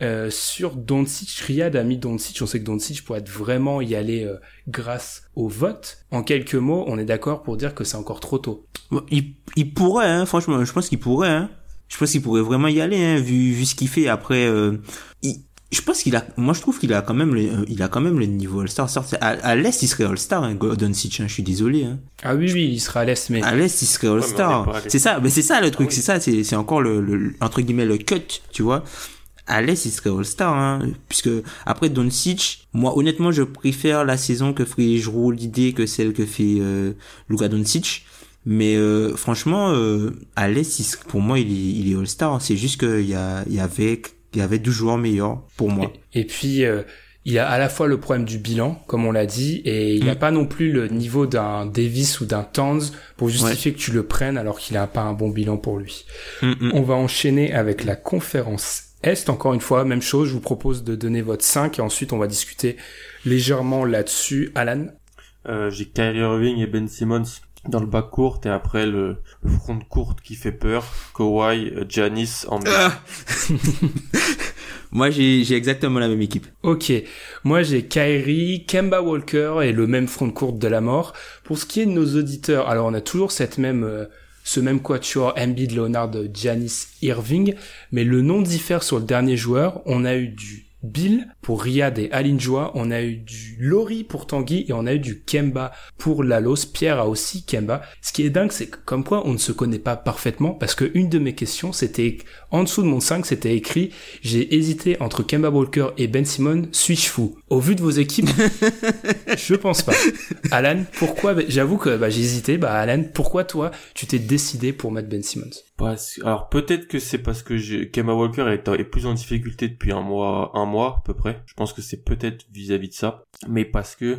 Euh, sur Doncic, Riyad a mis Doncic, on sait que Doncic pourrait être vraiment y aller euh, grâce au vote. En quelques mots, on est d'accord pour dire que c'est encore trop tôt. Il, il pourrait, hein, franchement, je pense qu'il pourrait. Hein. Je pense qu'il pourrait vraiment y aller, hein, vu, vu ce qu'il fait. Après, euh, il, je pense qu'il a, moi je trouve qu'il a quand même le, euh, il a quand même le niveau All-Star. À, à l'Est, il serait All-Star, hein, Doncic, hein, je suis désolé. Hein. Ah oui, oui, il sera à l'Est, mais. À l'Est, il serait All-Star. c'est ça, mais c'est ça le truc, ah c'est ça, c'est, c'est encore le, le, entre guillemets, le cut, tu vois. L'Est, il serait All-Star, hein, puisque après Doncic, moi honnêtement, je préfère la saison que fait Jrou l'idée que celle que fait euh, Luka Doncic. Mais euh, franchement, euh, l'Est, pour moi, il est, il est All-Star. C'est juste qu'il y, a, il y avait il y avait deux joueurs meilleurs pour moi. Et, puis euh, il y a à la fois le problème du bilan, comme on l'a dit, et il n'a mm. pas non plus le niveau d'un Davis ou d'un Towns pour justifier que tu le prennes alors qu'il n'a pas un bon bilan pour lui. Mm, mm. On va enchaîner avec la conférence Est. Encore une fois, même chose, je vous propose de donner votre 5 et ensuite on va discuter légèrement là-dessus. Alan euh, J'ai Kyrie Irving et Ben Simmons dans le bas court et après le, front court qui fait peur Kawhi Janis en ah Moi j'ai j'ai exactement la même équipe. OK. Moi j'ai Kyrie, Kemba Walker et le même front court de la mort. Pour ce qui est de nos auditeurs, alors on a toujours cette même euh, ce même quatuor Embiid, Leonard, Janis, Irving, mais le nom diffère sur le dernier joueur. On a eu du Bill pour Riyad et Alinjoa. On a eu du Lori pour Tanguy et on a eu du Kemba pour Lalos. Pierre a aussi Kemba. Ce qui est dingue, c'est que comme quoi on ne se connaît pas parfaitement parce que une de mes questions, c'était en dessous de mon 5, c'était écrit j'ai hésité entre Kemba Walker et Ben Simon, suis-je fou? Au vu de vos équipes, je pense pas. Alan, pourquoi J'avoue que bah, j'ai hésité. Bah Alan, pourquoi toi tu t'es décidé pour mettre Ben Simmons? Alors peut-être que c'est parce que Kemba Walker est, est, plus en difficulté depuis un mois, un mois à peu près. Je pense que c'est peut-être vis-à-vis de ça, mais parce que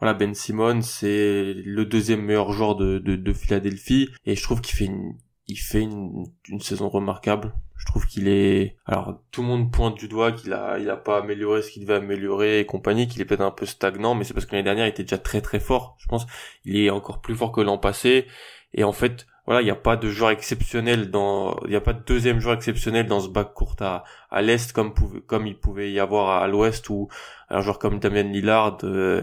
voilà Ben Simmons c'est le deuxième meilleur joueur de, de, de Philadelphie et je trouve qu'il fait une, il fait une, une saison remarquable. Je trouve qu'il est, alors tout le monde pointe du doigt qu'il a, il a pas amélioré ce qu'il devait améliorer et compagnie, qu'il est peut-être un peu stagnant, mais c'est parce que l'année dernière il était déjà très très fort. Je pense, il est encore plus fort que l'an passé. Et en fait, voilà, il n'y a pas de joueur exceptionnel dans, il n'y a pas de deuxième joueur exceptionnel dans ce bac court à, à l'est comme comme il pouvait y avoir à, l'ouest où un joueur comme Damien Lillard euh,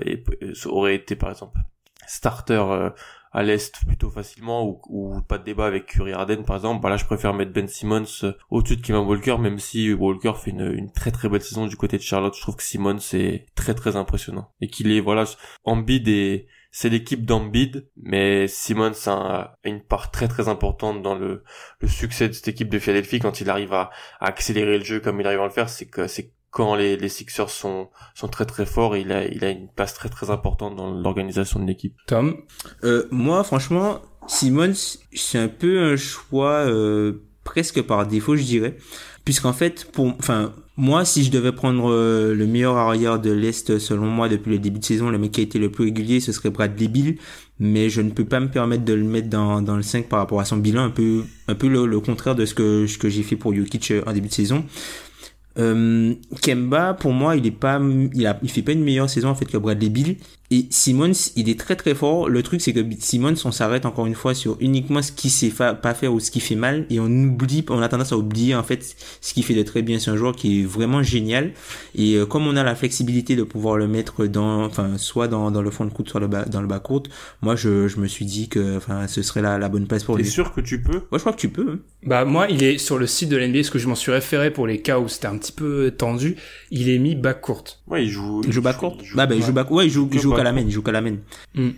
aurait été par exemple starter euh, à l'est plutôt facilement ou, ou, pas de débat avec Curry Harden par exemple. Bah là, je préfère mettre Ben Simmons euh, au-dessus de Kevin Walker, même si Walker fait une, une, très très belle saison du côté de Charlotte. Je trouve que Simmons est très très impressionnant et qu'il est voilà, Embiid est c'est l'équipe d'Ambid, mais Simmons a une part très très importante dans le, le succès de cette équipe de Philadelphie quand il arrive à, accélérer le jeu comme il arrive à le faire, c'est que c'est quand les, les Sixers sont, sont très très forts, il a, il a une place très très importante dans l'organisation de l'équipe. Tom euh, Moi, franchement, Simmons, c'est un peu un choix euh, presque par défaut, je dirais. Puisqu'en fait, pour, enfin, moi, si je devais prendre euh, le meilleur arrière de l'Est, selon moi, depuis le début de saison, le mec qui a été le plus régulier, ce serait Brad Bill. Mais je ne peux pas me permettre de le mettre dans, dans le 5 par rapport à son bilan, un peu, un peu le, contraire de ce que, ce que j'ai fait pour Jokic euh, en début de saison. Euh, Kemba, pour moi, il est pas, il a, il fait pas une meilleure saison en fait que Bradley Bill. Et Simmons, il est très très fort. Le truc, c'est que Simmons, on s'arrête encore une fois sur uniquement ce qu'il sait pas faire ou ce qui fait mal, et on oublie, on a tendance à oublier en fait ce qui fait de très bien. C'est un joueur qui est vraiment génial. Et euh, comme on a la flexibilité de pouvoir le mettre dans, enfin, soit dans, dans le fond de court, soit le bas, dans le bas court, moi je, je me suis dit que, enfin, ce serait la, la bonne place pour lui. T'es sûr que tu peux? Ouais, je crois que tu peux. Hein. Bah moi, il est sur le site de l'NBA, ce que je m'en suis référé pour les cas où c'était un petit peu tendu. Il est mis bas court. Ouais, il joue. Il joue bas court. Bah, bah, il joue bas. Ouais, il joue, il joue, la main, il joue qu'à la main. Hmm.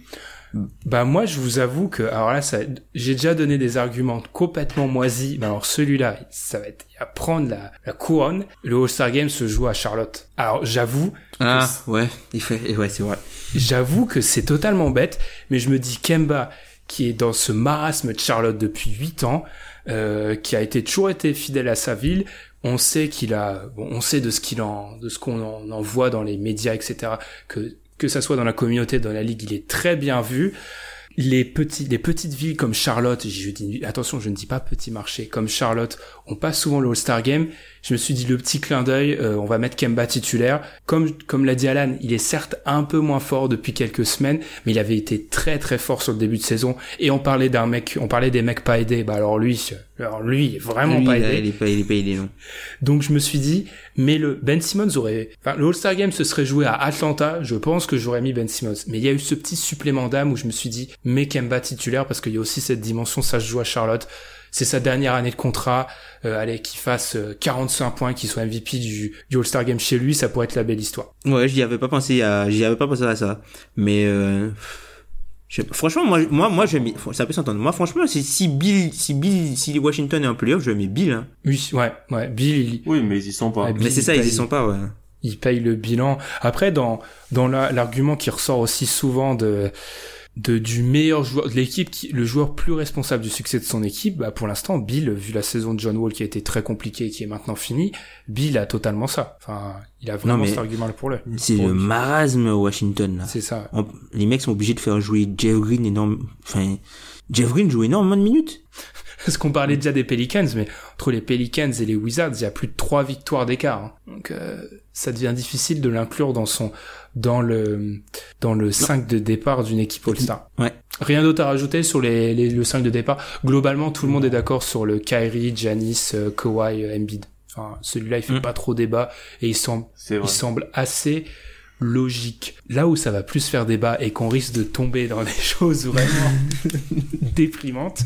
Bah moi je vous avoue que alors là ça j'ai déjà donné des arguments complètement moisis mais alors celui-là ça va être à prendre la, la couronne le All-Star Game se joue à Charlotte alors j'avoue ah ouais il fait ouais c'est vrai j'avoue que c'est totalement bête mais je me dis Kemba qui est dans ce marasme de Charlotte depuis 8 ans euh, qui a été toujours été fidèle à sa ville on sait qu'il a bon, on sait de ce qu'il en de ce qu'on en, en voit dans les médias etc que que ça soit dans la communauté, dans la ligue, il est très bien vu. Les petits, les petites villes comme Charlotte, attention, je ne dis pas petit marché, comme Charlotte, on passe souvent le All-Star Game. Je me suis dit le petit clin d'œil, euh, on va mettre Kemba titulaire. Comme comme l'a dit Alan, il est certes un peu moins fort depuis quelques semaines, mais il avait été très très fort sur le début de saison. Et on parlait d'un mec, on parlait des mecs pas aidés. Bah alors lui, alors lui, il est vraiment pas aidé. Il est pas, il est pas aidé non. Donc je me suis dit, mais le Ben Simmons aurait, enfin le All-Star Game se serait joué à Atlanta. Je pense que j'aurais mis Ben Simmons. Mais il y a eu ce petit supplément d'âme où je me suis dit, mais Kemba titulaire parce qu'il y a aussi cette dimension, ça se joue à Charlotte c'est sa dernière année de contrat, euh, allez, qu'il fasse 45 points, qu'il soit MVP du, du All-Star Game chez lui, ça pourrait être la belle histoire. Ouais, j'y avais pas pensé à, j'y avais pas pensé à ça. Mais, euh, je- franchement, moi, moi, moi, je mets, ça peut s'entendre. Moi, franchement, si, si Bill, si Bill, si Washington est en playoff, je mets Bill, hein. Oui, ouais, ouais, Bill, il, Oui, mais ils y sont pas. Ouais, Mais c'est ça, ils y sont pas, ouais. il paye le bilan. Après, dans dans la- l'argument qui ressort aussi souvent de de du meilleur joueur de l'équipe, qui, le joueur plus responsable du succès de son équipe, bah pour l'instant, Bill, vu la saison de John Wall qui a été très compliquée et qui est maintenant finie, Bill a totalement ça. Enfin, il a vraiment cet argument-là pour le. C'est le lui. marasme Washington, là. C'est ça. On- les mecs sont obligés de faire jouer Jeff Green énorme, enfin, Jeff Green joue énormément de minutes. Parce qu'on parlait déjà des Pelicans, mais entre les Pelicans et les Wizards, il y a plus de trois victoires d'écart. hein. Donc euh, ça devient difficile de l'inclure dans son dans le dans le 5 de départ d'une équipe All-Star. Ouais. Rien d'autre à rajouter sur les, les le 5 de départ. Globalement, tout le monde est d'accord sur le Kyrie, Giannis, euh, Kawhi, euh, Embiid. Enfin, celui-là, il fait Mm. pas trop débat et il semble il semble assez logique. Là où ça va plus faire débat et qu'on risque de tomber dans des choses vraiment déprimantes,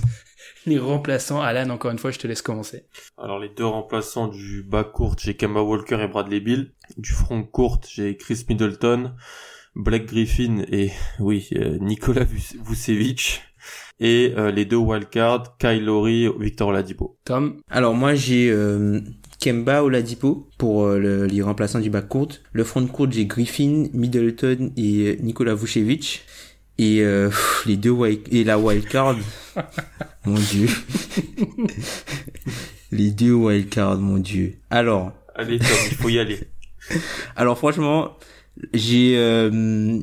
les remplaçants, Alan, encore une fois, je te laisse commencer. Alors les deux remplaçants du bas court, j'ai Kemba Walker et Bradley Bill. Du front court, j'ai Chris Middleton, Blake Griffin et oui euh, Nikola Vus- Vucevic. Et euh, les deux wildcards, Kyle Lowry, Victor Oladipo. Tom, Alors moi j'ai euh, Kemba Oladipo pour euh, le- les remplaçants du backcourt. Le front court j'ai Griffin, Middleton et euh, Nikola Vucevic. Et euh, pff, les deux wild, et la wildcard, mon dieu. les deux wildcards, mon dieu. Alors, Allez Tom, il faut y aller. alors franchement, j'ai, euh,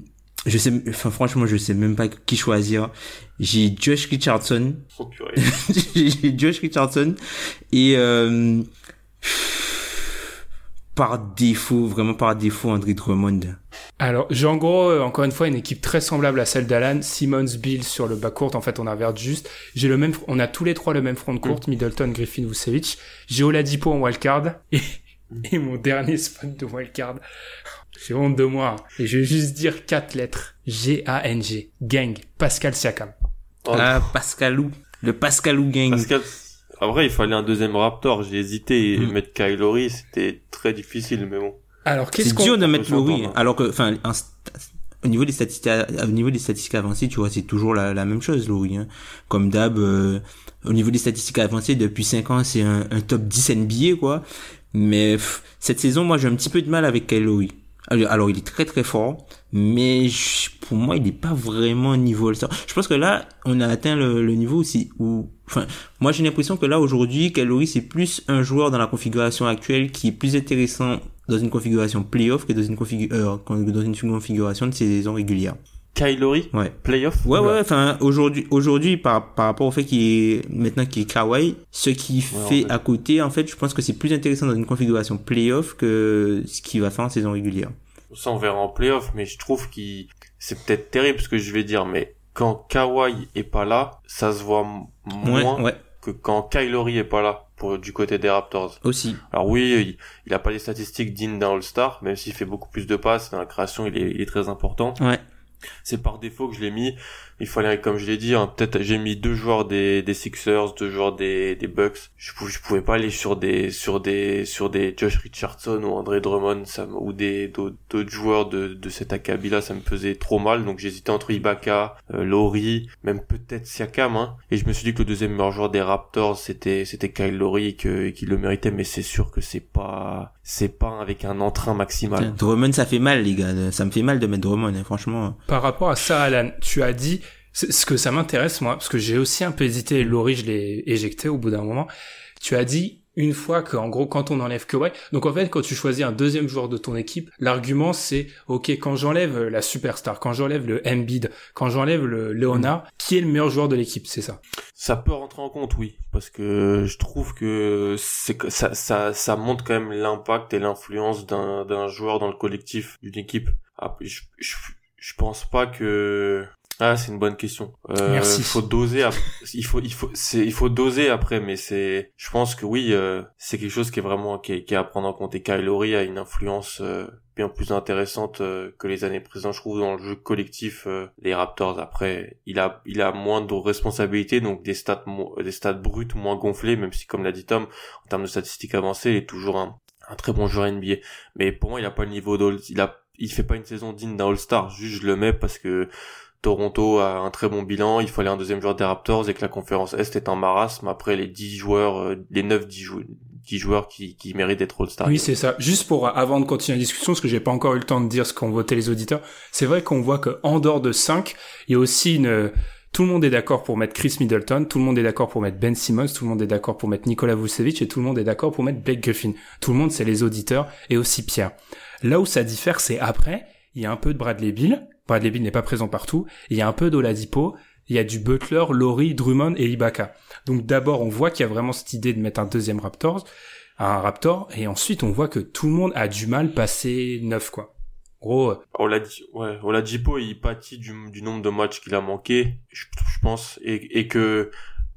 je sais, enfin franchement je sais même pas qui choisir. J'ai Josh Richardson, Oh, purée. j'ai Josh Richardson et euh, par défaut, vraiment par défaut, André Drummond. Alors, j'ai en gros, euh, encore une fois, une équipe très semblable à celle d'Alan. Simmons, Bill sur le bas court. En fait, on inverse juste. J'ai le même, on a tous les trois le même front de courte. Middleton, Griffin, Vucevic. J'ai Oladipo en wildcard. Et, et mon dernier spot de wildcard. J'ai honte de moi. Et je vais juste dire quatre lettres. G-A-N-G. Gang. Pascal Siakam. Oh, Ah, Pascalou. Le Pascalou gang. Pascal, en vrai, il fallait un deuxième Raptor. J'ai hésité et Mm. mettre Kyle Lowry, c'était très difficile, mais bon. Alors, qu'est-ce C'est qu'on... dur de mettre Laurie, s'entendre. alors que, enfin, au niveau des statistiques, au niveau des statistiques avancées, tu vois, c'est toujours la, la même chose, Laurie. Hein. Comme d'hab, euh, au niveau des statistiques avancées, depuis 5 ans, c'est un, un top 10 NBA, quoi. Mais pff, cette saison, moi, j'ai un petit peu de mal avec Kyle Lowry. Alors, il est très très fort, mais je- pour moi, il n'est pas vraiment niveau All-Star. Je pense que là, on a atteint le, le niveau aussi où, enfin, moi, j'ai l'impression que là, aujourd'hui, Lowry, c'est plus un joueur dans la configuration actuelle qui est plus intéressant dans une configuration playoff que dans une, euh, dans une configuration de saison régulière. Kyle Lowry, Ouais. playoff? Ouais, ouais, enfin, aujourd'hui, aujourd'hui, par, par rapport au fait qu'il est, maintenant qu'il est Kawhi, ce qu'il fait. à côté, en fait, je pense que c'est plus intéressant dans une configuration playoff que ce qu'il va faire en saison régulière. Ça, on verra en playoff, mais je trouve qu'il, c'est peut-être terrible ce que je vais dire, mais quand Kawhi est pas là, ça se voit Ouais, moins ouais, que quand Kyle Lowry est pas là, pour, du côté des Raptors. aussi. Alors oui, il, il a pas des statistiques dignes d'un All-Star, même s'il fait beaucoup plus de passes, dans la création, il est, il est très important. Ouais. C'est par défaut que je l'ai mis. Il fallait, comme je l'ai dit, hein, peut-être j'ai mis deux joueurs des, des Sixers, deux joueurs des, des Bucks. Je, pouvais, je pouvais pas aller sur des sur des sur des Josh Richardson ou André Drummond, ça, me- ou des d'autres d'autres joueurs de, de cet acabit là, ça me faisait trop mal. Donc j'hésitais entre Ibaka, euh, Laurie, même peut-être Siakam. Hein, et je me suis dit que le deuxième meilleur joueur des Raptors c'était c'était Kyle Laurie et que- et qu'il le méritait. Mais c'est sûr que c'est pas c'est pas avec un entrain maximal. Drummond, ça fait mal, les gars. Ça me fait mal de mettre Drummond, hein, franchement. Par rapport à ça, Alan, tu as dit, ce que ça m'intéresse, moi, parce que j'ai aussi un peu hésité, Laurie, je l'ai éjecté au bout d'un moment. Tu as dit, une fois que, en gros, quand on enlève Kawhi, donc en fait, quand tu choisis un deuxième joueur de ton équipe, l'argument c'est, ok, quand j'enlève la superstar, quand j'enlève le Embiid, quand j'enlève le Leonard, qui est le meilleur joueur de l'équipe, c'est ça? Ça peut rentrer en compte, oui, parce que je trouve que c'est ça, ça, ça montre quand même l'impact et l'influence d'un, d'un joueur dans le collectif d'une équipe. Ah, je, je, je pense pas que Ah, c'est une bonne question. Euh, Merci. Il faut doser. ap- il faut, il faut, c'est, il faut doser après, mais c'est. Je pense que oui, euh, c'est quelque chose qui est vraiment qui est, qui est à prendre en compte. Et Kyle Lowry a une influence euh, bien plus intéressante euh, que les années précédentes, je trouve, dans le jeu collectif euh, des Raptors. Après, il a, il a moins de responsabilités, donc des stats, des stats brutes moins gonflées, même si, comme l'a dit Tom, en termes de statistiques avancées, il est toujours un, un très bon joueur NBA. Mais pour moi, il a pas le niveau d'All, il a, il fait pas une saison digne d'un All-Star. Juste, je le mets parce que Toronto a un très bon bilan, il fallait un deuxième joueur des Raptors et que la conférence Est est un marasme après les 10 joueurs, euh, les 9 10, jou- 10 joueurs qui, qui méritent d'être All-Star. Oui, c'est ça. Juste pour, avant de continuer la discussion, parce que j'ai pas encore eu le temps de dire ce qu'ont voté les auditeurs, c'est vrai qu'on voit que en dehors de 5, il y a aussi une, tout le monde est d'accord pour mettre Chris Middleton, tout le monde est d'accord pour mettre Ben Simmons, tout le monde est d'accord pour mettre Nikola Vucevic et tout le monde est d'accord pour mettre Blake Griffin. Tout le monde, c'est les auditeurs et aussi Pierre. Là où ça diffère, c'est après, il y a un peu de Bradley Bill. Bradley Bill n'est pas présent partout. Il y a un peu d'Oladipo. Il y a du Butler, Laurie, Drummond et Ibaka. Donc d'abord, on voit qu'il y a vraiment cette idée de mettre un deuxième Raptors, un Raptor, et ensuite on voit que tout le monde a du mal passer neuf, quoi. Gros, euh, Oladi- ouais, Oladipo, il pâtit du, nombre de matchs qu'il a manqué, je, pense, et que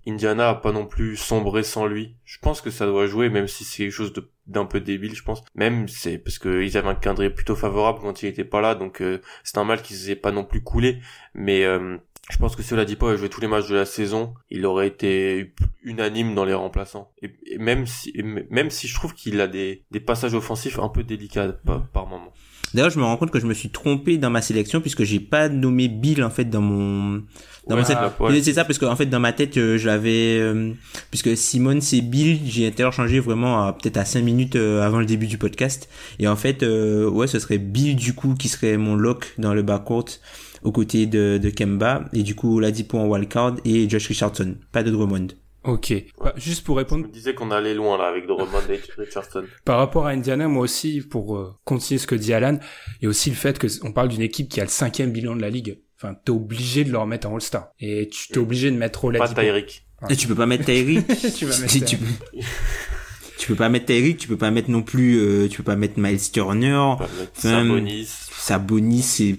Indiana a pas non plus sombré sans lui. Je pense que ça doit jouer, même si c'est quelque chose d'un peu débile, je pense. Même c'est parce que ils avaient un calendrier plutôt favorable quand il était pas là, donc euh, c'est normal qu'ils aient pas non plus coulé. Mais euh, je pense que si Oladipo avait joué tous les matchs de la saison, il aurait été unanime dans les remplaçants. Et, même si même si je trouve qu'il a des des passages offensifs un peu délicats par, par moment. D'ailleurs, je me rends compte que je me suis trompé dans ma sélection puisque j'ai pas nommé Bill en fait dans mon dans Ouais, mon ouais. C'est ça parce que en fait dans ma tête euh, je l'avais euh, puisque Simone c'est Bill, j'ai interchangé vraiment à- peut-être à 5 minutes euh, avant le début du podcast et en fait euh, ouais, ce serait Bill du coup qui serait mon lock dans le backcourt aux côtés de, de Kemba et du coup Ladipo en wildcard et Josh Richardson, pas de Drummond. Ok. Bah, juste pour Je répondre me disais qu'on allait loin là avec Drummond et Richardson. par rapport à Indiana, moi aussi, pour euh, continuer ce que dit Alan, il y a aussi le fait que on parle d'une équipe qui a le cinquième bilan de la ligue. Enfin, t'es obligé de le remettre en All-Star. Et tu t'es obligé de mettre Pas Oladipo. Tyreek. Et tu peux pas mettre Tyreek tu vas mettre tu, tu, peux- tu peux pas mettre Tyreek, tu peux pas mettre non plus euh, tu peux pas mettre Miles Turner, Pas mettre Enfin, Sabonis. Sabonis c'est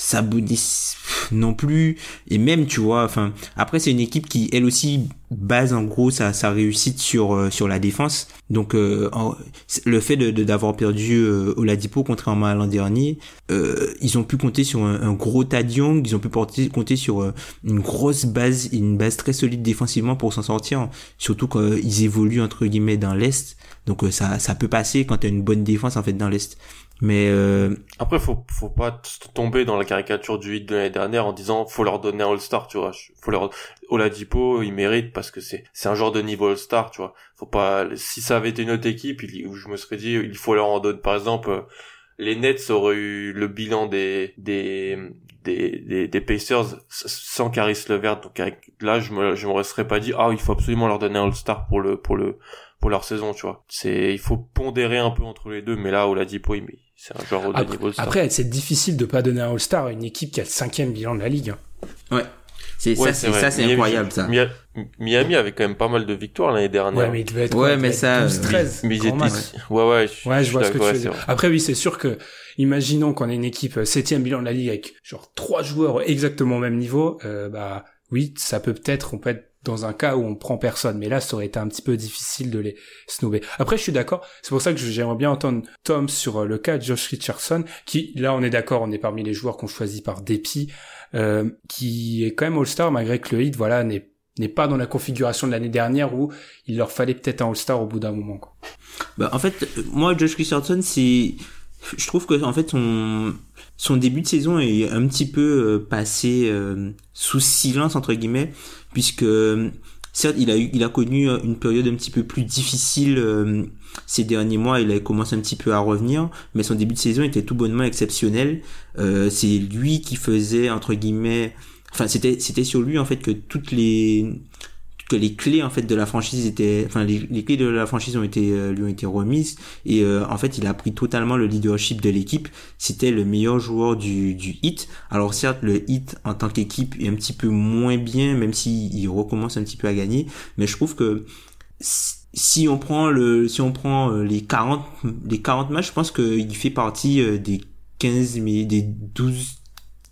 Sabonis non plus. Et même tu vois enfin après c'est une équipe qui elle aussi base en gros sa, sa réussite sur euh, sur la défense. Donc euh, le fait de d'avoir perdu euh, Oladipo contrairement à l'an dernier euh, ils ont pu compter sur un, un gros Tad ils ont pu porter, compter sur euh, une grosse base une base très solide défensivement pour s'en sortir. Surtout quand ils évoluent entre guillemets dans l'est. Donc euh, ça ça peut passer quand t'as une bonne défense en fait dans l'est mais euh, Après, faut, faut pas tomber dans la caricature du hit de l'année dernière en disant faut leur donner un All-Star, tu vois. Faut leur, Oladipo, il mérite parce que c'est, c'est un genre de niveau All-Star, tu vois. Faut pas, si ça avait été une autre équipe, il, je me serais dit, il faut leur en donner, par exemple, euh, les Nets auraient eu le bilan des, des, des, des, des Pacers sans Caris Levert. Donc avec, là, je me, je me serais pas dit, ah, il faut absolument leur donner un All-Star pour le, pour le, pour leur saison, tu vois. C'est, il faut pondérer un peu entre les deux, mais là, Oladipo, il, c'est un joueur de Après, niveau All-Star. après, c'est difficile de pas donner un All-Star à une équipe qui a le cinquième bilan de la ligue. hein. Ouais. C'est Ouais, ça, c'est vrai. ça, c'est Miami- incroyable ça. Mia- Miami avait quand même pas mal de victoires l'année dernière. Ouais, mais il devait être, Ouais, mais ça, être euh, 12, 13. Mais ils grand étaient- max. Ouais, ouais. Je, Ouais, je vois ce que tu veux dire. Après, oui, c'est sûr que, imaginons qu'on ait une équipe euh, septième bilan de la ligue avec genre trois joueurs exactement au même niveau, euh, bah oui, ça peut peut-être, on peut être dans un cas où on prend personne, mais là, ça aurait été un petit peu difficile de les snobber. Après, je suis d'accord. C'est pour ça que j'aimerais bien entendre Tom sur euh, le cas de Josh Richardson, qui, là, on est d'accord, on est parmi les joueurs qu'on choisit par dépit, euh, qui est quand même All-Star malgré que le hit, voilà, n'est n'est pas dans la configuration de l'année dernière où il leur fallait peut-être un All-Star au bout d'un moment. Quoi. Bah, en fait, moi, Josh Richardson, c'est, je trouve que en fait son son début de saison est un petit peu euh, passé euh, sous silence entre guillemets, puisque certes il a eu, il a connu euh, une période un petit peu plus difficile euh, ces derniers mois. Il a commencé un petit peu à revenir, mais son début de saison était tout bonnement exceptionnel. Euh, c'est lui qui faisait entre guillemets, enfin c'était c'était sur lui en fait que toutes les que les clés en fait de la franchise étaient enfin les, clés de la franchise ont été euh, lui ont été remises. Et euh, en fait il a pris totalement le leadership de l'équipe. C'était le meilleur joueur du du hit. Alors certes le hit en tant qu'équipe est un petit peu moins bien même si il recommence un petit peu à gagner. Mais je trouve que si- on prend le si on prend euh, les 40 les 40 matchs je pense qu'il fait partie des 15 mais des 12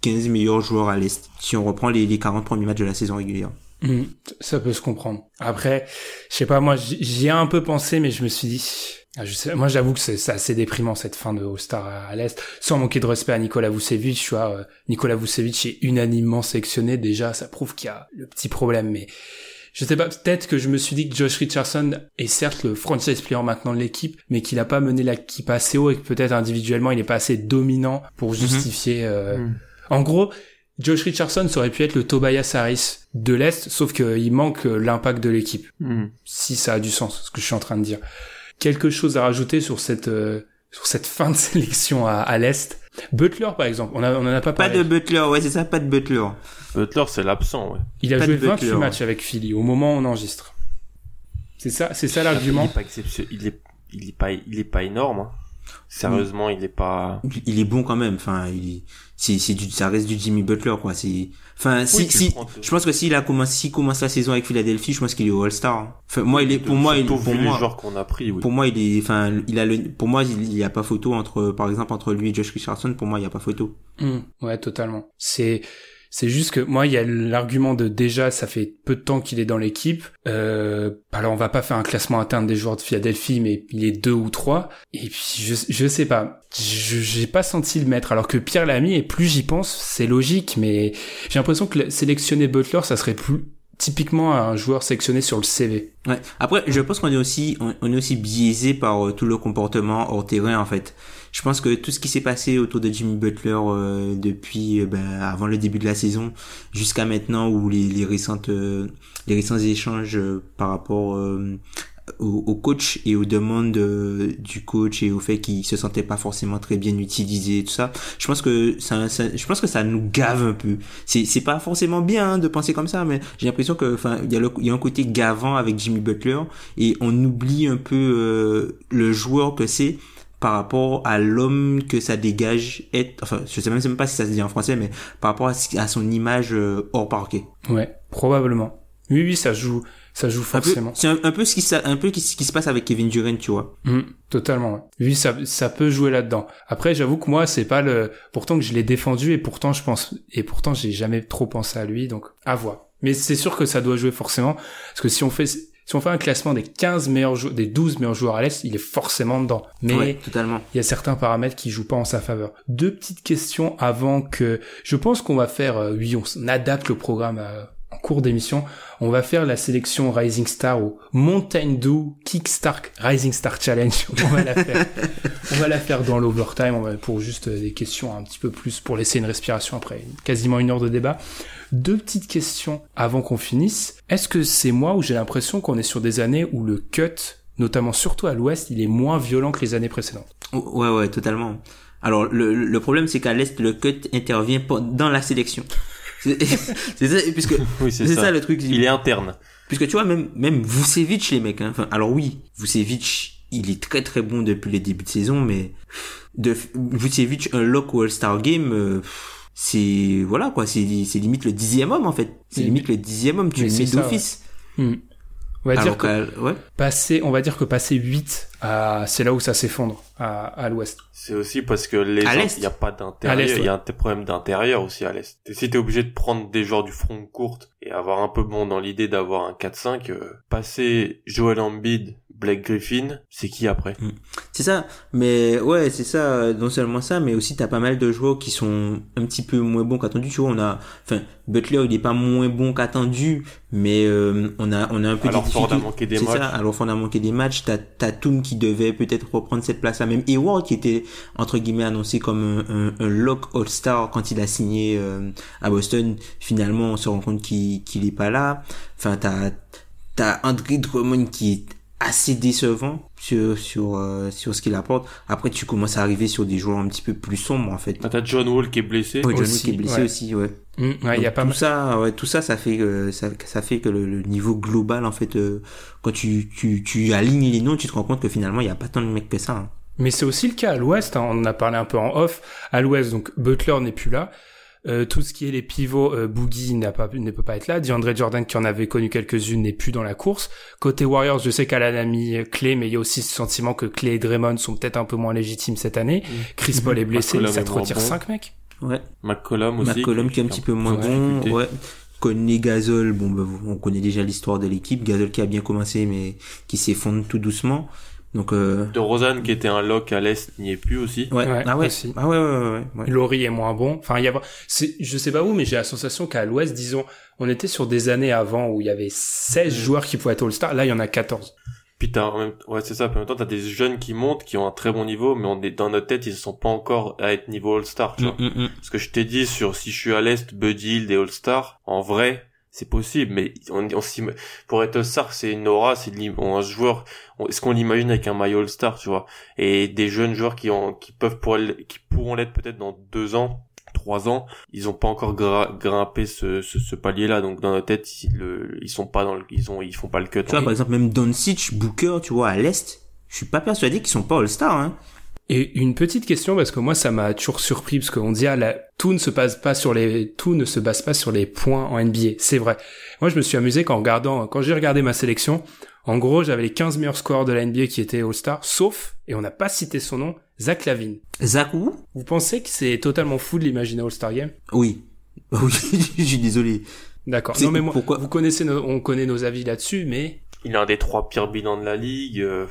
15 meilleurs joueurs à l'Est, si on reprend les, les 40 premiers matchs de la saison régulière. Hmm, ça peut se comprendre. Après, je sais pas, moi, j'y ai un peu pensé, mais je me suis dit, ah, je sais, moi, j'avoue que c'est assez déprimant cette fin de All-Star à, l'Est. Sans manquer de respect à Nicolas Vucevic, tu vois, euh, Nicolas Vucevic est unanimement sélectionné. Déjà, ça prouve qu'il y a le petit problème, mais je sais pas, peut-être que je me suis dit que Josh Richardson est certes le franchise player maintenant de l'équipe, mais qu'il a pas mené l'équipe assez haut et que peut-être individuellement il n'est pas assez dominant pour mhm. justifier. Euh... Mhm. En gros, Josh Richardson aurait pu être le Tobias Harris de l'Est, sauf qu'il manque l'impact de l'équipe. Hmm. Si ça a du sens, ce que je suis en train de dire. Quelque chose à rajouter sur cette, euh, sur cette fin de sélection à, à l'Est? Butler, par exemple, on, a, on en a pas parlé. Pas de Butler, ouais, c'est ça, pas de Butler. Butler, c'est l'absent, ouais. Il a joué 28 matchs avec Philly au moment où on enregistre. C'est ça, c'est ça l'argument. Il est pas il est, il est pas, il est pas énorme. Hein. Sérieusement, il est pas. Il est bon quand même. Enfin, il c'est c'est du ça reste du Jimmy Butler quoi. C'est enfin si si je pense que s'il a commencé s'il commence la saison avec Philadelphie, je pense qu'il est All Star. Enfin moi il est pour moi il pour moi qu'on a pris. Pour moi il est enfin il a le pour moi il, y a pas photo entre par exemple entre lui et Josh Richardson. Pour moi il y a pas photo. Mmh, ouais totalement. C'est c'est juste que moi, il y a l'argument de déjà, ça fait peu de temps qu'il est dans l'équipe. Euh, alors, on va pas faire un classement interne des joueurs de Philadelphie, mais il est deux ou trois. Et puis, je, je sais pas. J'ai pas senti le mettre. Alors que Pierre Lamy, et plus j'y pense, c'est logique, mais j'ai l'impression que sélectionner Butler, ça serait plus typiquement un joueur sélectionné sur le CV. Ouais. Après, je pense qu'on est aussi, on, est aussi biaisé par euh, tout le comportement hors terrain en fait je pense que tout ce qui s'est passé autour de Jimmy Butler euh, depuis euh, ben, avant le début de la saison jusqu'à maintenant ou les, les récentes euh, les récents échanges par rapport au, coach et aux demandes du coach et au fait qu'il se sentait pas forcément très bien utilisé et tout ça je pense que ça, je pense que ça nous gave un peu. C'est c'est pas forcément bien hein, de penser comme ça mais j'ai l'impression que enfin il y a il y a un côté gavant avec Jimmy Butler et on oublie un peu le joueur que c'est par rapport à l'homme que ça dégage être enfin je sais même pas si ça se dit en français mais par rapport à, son image euh, hors parquet ouais probablement. Oui oui ça joue ça joue forcément. c'est un, peu ce qui un peu ce qui se passe avec Kevin Durant tu vois. Mmh, totalement ouais. oui ça ça peut jouer là dedans après j'avoue que moi c'est pas le pourtant que je l'ai défendu et pourtant je pense et pourtant j'ai jamais trop pensé à lui donc à voir. Mais c'est sûr que ça doit jouer forcément parce que si on fait si on fait un classement des 15 meilleurs des 12 meilleurs joueurs à l'Est, il est forcément dedans. Mais totalement. il y a certains paramètres qui jouent pas en sa faveur. Deux petites questions avant que je pense qu'on va faire euh, oui, on adapte le programme euh, en cours d'émission. On va faire la sélection Rising Star ou Mountain Dew Kickstart Rising Star Challenge. On va la faire. on va la faire dans l'overtime pour juste des questions un petit peu plus pour laisser une respiration après quasiment une heure de débat. Deux petites questions avant qu'on finisse. Est-ce que c'est moi où j'ai l'impression qu'on est sur des années où le cut, notamment surtout à l'ouest, il est moins violent que les années précédentes? Ouais, ouais, totalement. Alors le problème c'est qu'à l'est le cut intervient dans la sélection. C'est ça, puisque c'est ça. le truc. Il est interne. Puisque tu vois même même Vucevic les mecs. Hein. Enfin, alors oui, Vucevic, il est très très bon depuis les débuts de saison, mais de Vucevic un lock All Star Game. Euh, c'est voilà quoi c'est c'est limite le dixième homme en fait c'est limite le dixième homme tu le mets d'office hmm. On va dire que ouais. passer on va dire que passer 8 c'est là où ça s'effondre à, à l'ouest. C'est aussi parce que les il y a pas d'intérieur. Il y a un problème d'intérieur aussi à l'est. Si t'es obligé de prendre des joueurs du front courte et avoir un peu bon dans l'idée d'avoir un 4-5 euh, passer Joel Embiid Blake Griffin, c'est qui après? Mm. C'est ça, mais ouais, c'est ça, non seulement ça, mais aussi t'as pas mal de joueurs qui sont un petit peu moins bons qu'attendu, tu vois, on a, enfin, Butler il est pas moins bon qu'attendu, mais euh, on a on a un peu alors Ford a manqué des matchs. Ça, alors Ford a manqué des matchs, t'as Toom qui devait peut-être reprendre cette place là même, et Ward qui était entre guillemets annoncé comme un, un, lock All-Star quand il a signé euh, à Boston, finalement on se rend compte qu'il qu'il est pas là. Enfin t'as t'as André Drummond qui est assez décevant sur sur euh, sur ce qu'il apporte. Après tu commences à arriver sur des joueurs un petit peu plus sombres en fait. Ah, t'as John Wall qui est blessé. John Wall qui est blessé aussi, ouais. Mmh, ouais, y a pas tout ça, ouais, tout ça, ça fait que ça, ça fait que le, niveau global en fait, euh, quand tu tu tu alignes les noms, tu te rends compte que finalement il y a pas tant de mecs que ça. Hein. Mais c'est aussi le cas à l'Ouest. Hein, on en a parlé un peu en off. À l'Ouest, donc Butler n'est plus là. Euh, tout ce qui est les pivots, euh, Boogie n'a pas, ne peut pas être là. DeAndre Jordan, qui en avait connu quelques-unes, n'est plus dans la course. Côté Warriors, je sais qu'elle a mis Clay, mais il y a aussi ce sentiment que Clay et Draymond sont peut-être un peu moins légitimes cette année. Chris Paul est blessé, ça te retire 5 mecs. Ouais. McCollum aussi. McCollum qui est un petit peu moins bon. Ouais. Connaît Gasol, bon, bah, on connaît déjà l'histoire de l'équipe. Gasol qui a bien commencé, mais qui s'effondre tout doucement. Donc, euh, De Rosanne qui était un lock à l'est n'y est plus aussi. ouais. Ouais, ah ouais. aussi. Ah ouais, ouais, ouais. Laurie est moins bon. Enfin, il y a, c'est, je sais pas où, mais j'ai la sensation qu'à l'Ouest, disons, on était sur des années avant où il y avait 16 joueurs qui pouvaient être All-Star. Là, il y en a 14. Puis t'as en même, ouais, c'est ça. Puis en même temps, t'as des jeunes qui montent, qui ont un très bon niveau, mais on est dans notre tête, ils ne sont pas encore à être niveau All-Star, tu vois. Mm, mm, mm. Ce que je t'ai dit sur si je suis à l'est, Buddy Hield et All-Star, en vrai, c'est possible, mais on, on s'im- pour être All-Star, c'est une aura, c'est un joueur, est-ce qu'on l'imagine avec un maillot All-Star, tu vois? Et des jeunes joueurs qui ont, qui peuvent pour, qui pourront l'être peut-être dans deux ans, trois ans, ils ont pas encore gra- grimpé ce, ce, ce palier-là, donc dans notre tête, ils, le, ils sont pas dans le, ils ont, ils font pas le cut. Tu vois, par exemple, même Doncic, Booker, tu vois, à l'Est, je suis pas persuadé qu'ils sont pas All-Star, hein. Et une petite question, parce que moi, ça m'a toujours surpris, parce qu'on dit, ah, la, tout ne se base pas sur les, tout ne se base pas sur les points en NBA. C'est vrai. Moi, je me suis amusé qu'en regardant, quand j'ai regardé ma sélection, en gros, j'avais les 15 meilleurs scores de la NBA qui étaient All-Star, sauf, et on n'a pas cité son nom, Zach Lavine. Zach Wu? Vous pensez que c'est totalement fou de l'imaginer All-Star Game? Oui. Oui, je suis désolé. D'accord. Non, mais moi, pourquoi- vous connaissez nos, on connaît nos avis là-dessus, mais Il a un des trois pires bilans de la ligue. euh,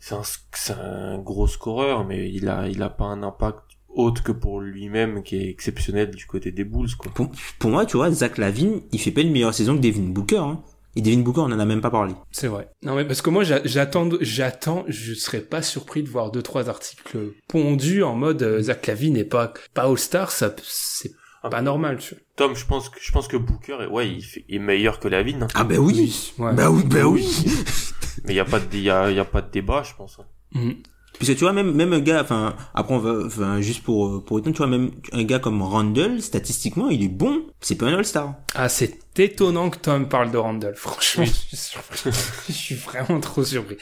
C'est un, c'est un gros scoreur, mais il a, il a pas un impact autre que pour lui-même qui est exceptionnel du côté des Bulls, quoi. Pour, pour moi, tu vois, Zach Lavine, il fait pas une meilleure saison que Devin Booker, hein. Et Devin Booker, on en a même pas parlé. c'est vrai. Non, mais parce que moi, j'a- j'attends, j'attends, je serais pas surpris de voir deux, trois articles pondus en mode, euh, Zach Lavine n'est pas, pas All-Star, ça, c'est Ah, pas normal, tu vois. Tom, je pense que, je pense que Booker, est- ouais, il, fait- il est meilleur que Lavine, hein. Ah ben oui. Ouais. Bah oui, bah oui. Mais il y a pas de, il y a, y a pas de débat, je pense. hein. Mhm. Parce que tu vois, même, même un gars, enfin, après on va, enfin, juste pour, euh, pour autant, tu vois, même un gars comme Randall, statistiquement, il est bon. C'est pas un All-Star. Ah, c'est étonnant que Tom parle de Randall. Franchement, je suis surpris. je suis vraiment trop surpris.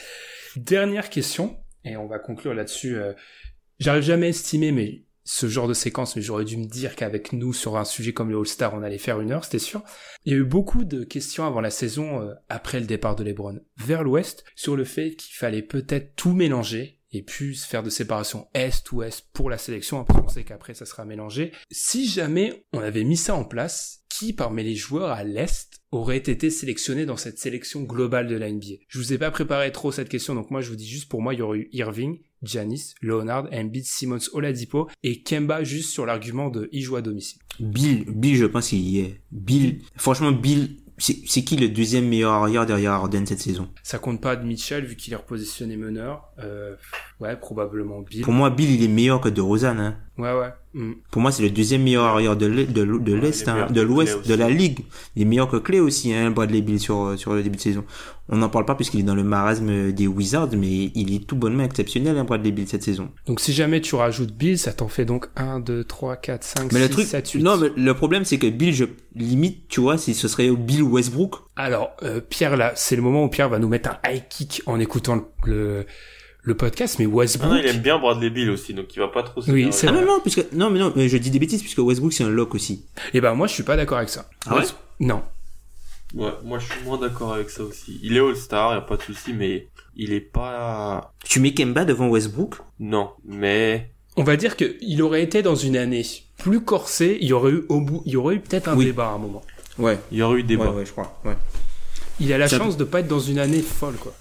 Dernière question, et on va conclure là-dessus. euh, J'arrive jamais à estimer, mais ce genre de séquence, mais j'aurais dû me dire qu'avec nous, sur un sujet comme le All-Star, on allait faire une heure, c'était sûr. Il y a eu beaucoup de questions avant la saison, euh, après le départ de LeBron, vers l'Ouest, sur le fait qu'il fallait peut-être tout mélanger et plus faire de séparation Est-Ouest pour la sélection, parce qu'on sait qu'après ça sera mélangé. Si jamais on avait mis ça en place, qui parmi les joueurs à l'Est aurait été sélectionné dans cette sélection globale de la NBA Je vous ai pas préparé trop cette question, donc moi je vous dis juste pour moi il y aurait eu Irving, Giannis, Leonard, Embiid, Simmons, Oladipo et Kemba juste sur l'argument de il joue à domicile. Bill, Bill, je pense qu'il y est. Bill, franchement, Bill, c'est qui le deuxième meilleur arrière derrière Harden cette saison? Ça compte pas de Mitchell vu qu'il est repositionné meneur. Euh, ouais, probablement Bill. Pour moi, Bill, il est meilleur que DeRozan. Hein. Ouais, ouais. Hmm. Pour moi, c'est le deuxième meilleur arrière de l'Est, de, de Ouais, hein, de l'Ouest, Clay de aussi. la Ligue. Il est meilleur que Clay aussi, hein, Bradley Bill sur, euh, sur le début de saison. On n'en parle pas puisqu'il est dans le marasme des Wizards, mais il est tout bonnement exceptionnel, hein, Bradley Bill cette saison. Donc si jamais tu rajoutes Bill, ça t'en fait donc 1, 2, 3, 4, 5, Mais 6, le truc, 7, 8. non, mais le problème, c'est que Bill, je limite, tu vois, si ce serait Bill Westbrook. Alors, euh, Pierre, là, c'est le moment où Pierre va nous mettre un high kick en écoutant le, le, le podcast, mais Ah Westbrook... non, il aime bien Bradley Bill aussi, donc il va pas trop se Oui, dire, c'est Ah non, non, puisque, non, mais non, mais je dis des bêtises puisque Westbrook, c'est un lock aussi. Eh ben, moi, je suis pas d'accord avec ça. Ah ouais West- Non. Ouais, moi je suis moins d'accord avec ça aussi. Il est All-Star, y a pas de souci, mais il est pas... Tu mets Kemba devant Westbrook? Non, mais... On va dire que il aurait été dans une année plus corsée, il y aurait eu au bout, il y aurait eu peut-être un Oui. débat à un moment. Ouais. Il y aurait eu débat. Ouais, ouais, je crois. Ouais. Il a la chance de pas être dans une année folle, quoi.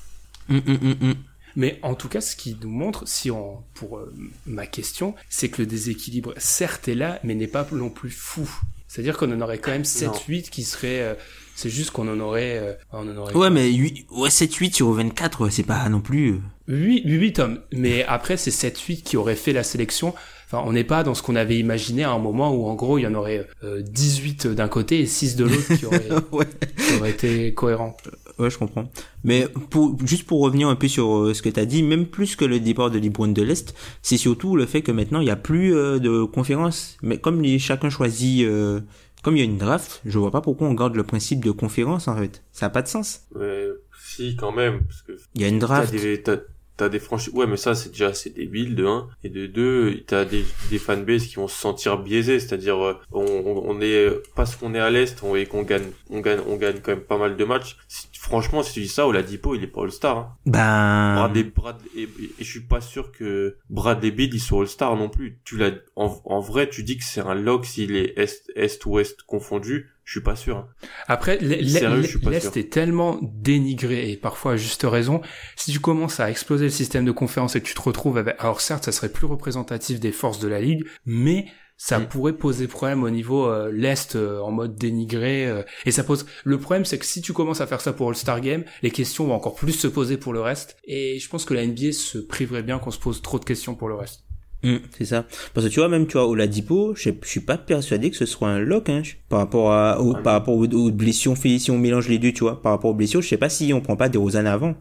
Hum, hum, hum, hum. Mais en tout cas, ce qui nous montre, si on, pour euh, ma question, c'est que le déséquilibre, certes, est là, mais n'est pas non plus fou. C'est-à-dire qu'on en aurait quand même 7-8 qui seraient... euh, c'est juste qu'on en aurait... euh, on en aurait Ouais, mais 8, ouais, 7-8 sur 24, c'est pas non plus... euh, 8, 8 hommes. Mais après, c'est 7-8 qui auraient fait la sélection. Enfin, on n'est pas dans ce qu'on avait imaginé à un moment où, en gros, il y en aurait euh, 18 d'un côté et 6 de l'autre qui auraient, ouais. qui auraient été cohérents. Ouais, je comprends. Mais pour, juste pour revenir un peu sur euh, ce que t'as dit, même plus que le départ de LeBron de l'Est, c'est surtout le fait que maintenant, il n'y a plus euh, de conférence. Mais comme les, chacun choisit... euh, comme il y a une draft, je vois pas pourquoi on garde le principe de conférence, en fait. Ça a pas de sens. Mais si, quand même, parce que Il y a une t'as draft. des, t'as, des franchises ouais mais ça c'est déjà c'est débile de 1 et de 2 t'as des des fanbases qui vont se sentir biaisés c'est-à-dire euh, on, on est parce qu'on est à l'est on et qu'on gagne on gagne on gagne quand même pas mal de matchs Si- franchement si tu dis ça Oladipo il est pas All-Star hein. Ben, Bradley, Brad, et, et je suis pas sûr que Bradley Beal il soit All-Star non plus tu l'as en, en vrai tu dis que c'est un lock s'il est est est confondu je suis pas sûr hein. Après, l'Est est tellement dénigré et parfois à juste raison. Si tu commences à exploser le système de conférence et que tu te retrouves avec, alors certes, ça serait plus représentatif des forces de la ligue, mais ça Mm. pourrait poser problème au niveau euh, l'Est euh, en mode dénigré. euh, et ça pose. Le problème, c'est que si tu commences à faire ça pour All-Star Game, les questions vont encore plus se poser pour le reste. Et je pense que la NBA se priverait bien qu'on se pose trop de questions pour le reste. hum, c'est ça. Parce que tu vois, même, tu vois, Oladipo, je, je suis pas persuadé que ce soit un lock, hein, par rapport à, au, Ah, par rapport aux, aux blessures, si on mélange les deux, tu vois, par rapport aux blessures, je sais pas si on prend pas des Rosanna avant.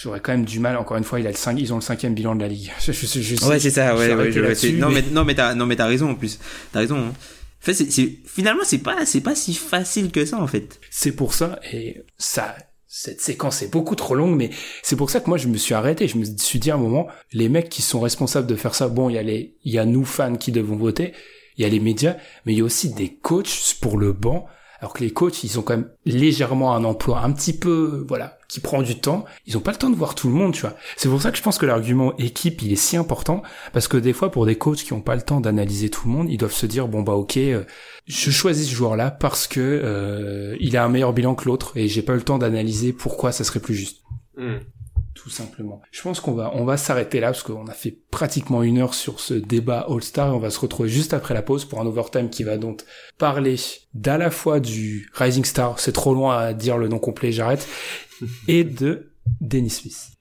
J'aurais quand même du mal. Encore une fois, il a le 5, ils ont le cinquième bilan de la ligue. Je, je, je- je- Ouais, c'est ça, ouais, ouais, c'est- non, mais- mais, non, mais t'as, non, mais t'as raison, en plus. T'as raison, hein. En fait, c'est, finalement, c'est pas, c'est pas si facile que ça, en fait. C'est pour ça, et ça, cette séquence est beaucoup trop longue, mais c'est pour ça que moi je me suis arrêté. Je me suis dit à un moment, les mecs qui sont responsables de faire ça, bon, il y a les, il y a nous fans qui devons voter, il y a les médias, mais il y a aussi des coachs pour le banc. Alors que les coachs, ils ont quand même légèrement un emploi un petit peu, voilà, qui prend du temps. Ils ont pas le temps de voir tout le monde, tu vois. C'est pour ça que je pense que l'argument équipe, il est si important, parce que des fois, pour des coachs qui ont pas le temps d'analyser tout le monde, ils doivent se dire, bon bah ok, euh, je choisis ce joueur-là parce que euh, il a un meilleur bilan que l'autre et j'ai pas le temps d'analyser pourquoi ça serait plus juste. Hmm. Simplement. Je pense qu'on va on va s'arrêter là parce qu'on a fait pratiquement une heure sur ce débat All-Star et on va se retrouver juste après la pause pour un overtime qui va donc parler d'à la fois du Rising Star, c'est trop loin à dire le nom complet, j'arrête, et de Dennis Smith.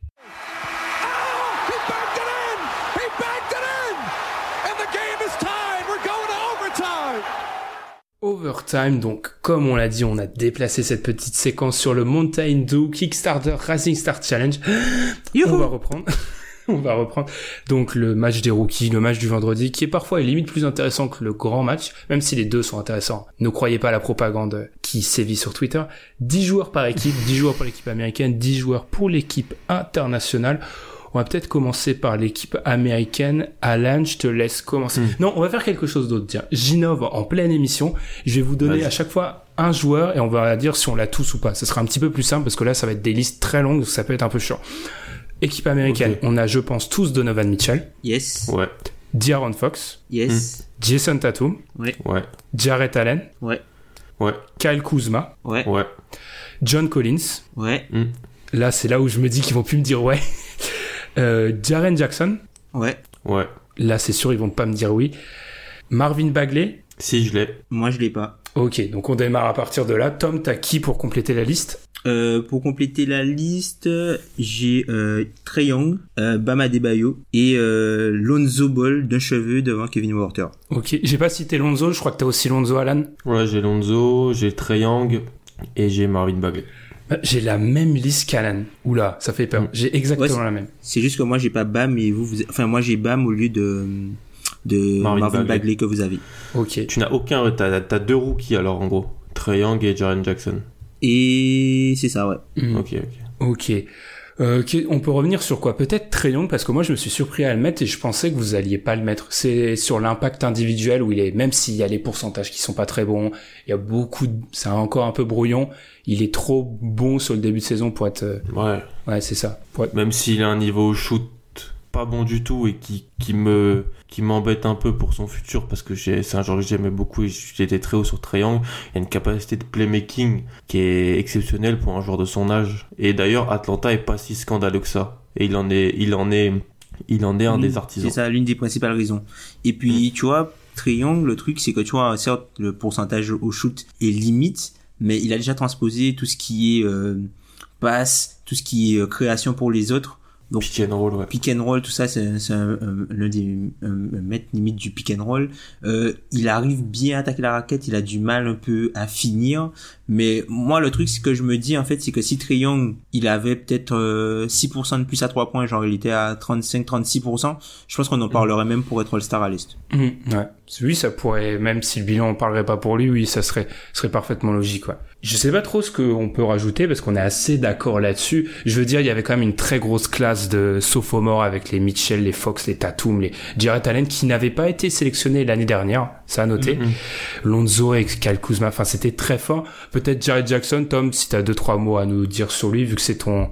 Overtime, donc comme on l'a dit, on a déplacé cette petite séquence sur le Mountain Dew Kickstarter Rising Star Challenge. On va reprendre. on va reprendre. Donc le match des rookies, le match du vendredi, qui est parfois limite plus intéressant que le grand match, même si les deux sont intéressants. Ne croyez pas à la propagande qui sévit sur Twitter. 10 joueurs par équipe, 10 joueurs pour l'équipe américaine, 10 joueurs pour l'équipe internationale. On va peut-être commencer par l'équipe américaine. Alan, je te laisse commencer. Non, on va faire quelque chose d'autre. Tiens, j'innove en pleine émission. Je vais vous donner Vas-y. à chaque fois un joueur et on va dire si on l'a tous ou pas. Ce sera un petit peu plus simple parce que là, ça va être des listes très longues, donc ça peut être un peu chiant. Équipe américaine, on a, je pense, tous Donovan Mitchell, Yes. ouais D'Aaron Fox, Yes. Jason Tatum, ouais Jarrett Allen, Ouais. ouais Kyle Kuzma, Ouais. ouais John Collins. Ouais. Là, c'est là où je me dis qu'ils vont plus me dire ouais. Euh, Jaren Jackson. Ouais. ouais Là, c'est sûr, ils vont pas me dire oui. Marvin Bagley. si je l'ai Moi, je l'ai pas. Ok, donc on démarre à partir de là. Tom, t'as qui pour compléter la liste? Euh, pour compléter la liste, j'ai euh, Trey Young, euh, Bam Adebayo et euh, Lonzo Ball d'un cheveu devant Kevin Porter. Ok, j'ai pas cité Lonzo, je crois que t'as aussi Lonzo Alan. ouais j'ai Lonzo j'ai Trae Young et j'ai Marvin Bagley Euh, J'ai la même liste qu'Alan. Oula, ça fait peur. Mm. J'ai exactement Ouais, la même. C'est juste que moi, j'ai pas Bam et vous, vous... enfin moi, j'ai Bam au lieu de de Marvin Marvin, Bagley. Bagley. que vous avez. Ok. tu n'as aucun t'as t'as deux rookies alors en gros Trae Young et Jaren Jackson Et c'est ça, ouais. Mm. ok ok Ok. Euh, on peut revenir sur quoi? Peut-être Trae Young, parce que moi je me suis surpris à le mettre et je pensais que vous alliez pas le mettre. C'est sur l'impact individuel où il est, même s'il y a les pourcentages qui sont pas très bons, il y a beaucoup, de- c'est encore un peu brouillon. Il est trop bon sur le début de saison pour être, euh, ouais ouais c'est ça. Être- même s'il a un niveau shoot pas bon du tout et qui, qui me qui m'embête un peu pour son futur parce que j'ai c'est un joueur que j'aimais beaucoup et j'étais très haut sur Triangle. Il a une capacité de playmaking qui est exceptionnelle pour un joueur de son âge. Et d'ailleurs Atlanta est pas si scandaleux que ça. Et il en est il en est il en est un des artisans. C'est ça, l'une des principales raisons. Et puis, tu vois, Young, le truc, c'est que tu vois, certes, le pourcentage au shoot est limite, mais il a déjà transposé tout ce qui est euh, passe, tout ce qui est euh, création pour les autres Donc, Pick and roll, ouais. pick and roll, tout ça, c'est c'est un- un- l'un des maîtres limite du pick and roll. Euh, il arrive bien à attaquer la raquette, il a du mal un peu à finir. Mais moi, le truc, c'est que je me dis, en fait, c'est que si Young, il avait peut-être euh, 6% de plus à 3 points, genre il était à 35-36%, je pense qu'on en parlerait même pour être All-Star à l'Est. Mhm, ouais. Oui, ça pourrait, même si le bilan ne parlerait pas pour lui, oui, ça serait, serait parfaitement logique, ouais. Je sais pas trop ce qu'on peut rajouter parce qu'on est assez d'accord là-dessus. Je veux dire, il y avait quand même une très grosse classe de sophomores avec les Mitchell, les Fox, les Tatum, les Jarrett Allen qui n'avaient pas été sélectionnés l'année dernière. Ça a noté. Mhm. Lonzo et Kyle Kuzma. Enfin, c'était très fort. Peut-être Jared Jackson, Tom, si t'as deux, trois mots à nous dire sur lui, vu que c'est ton,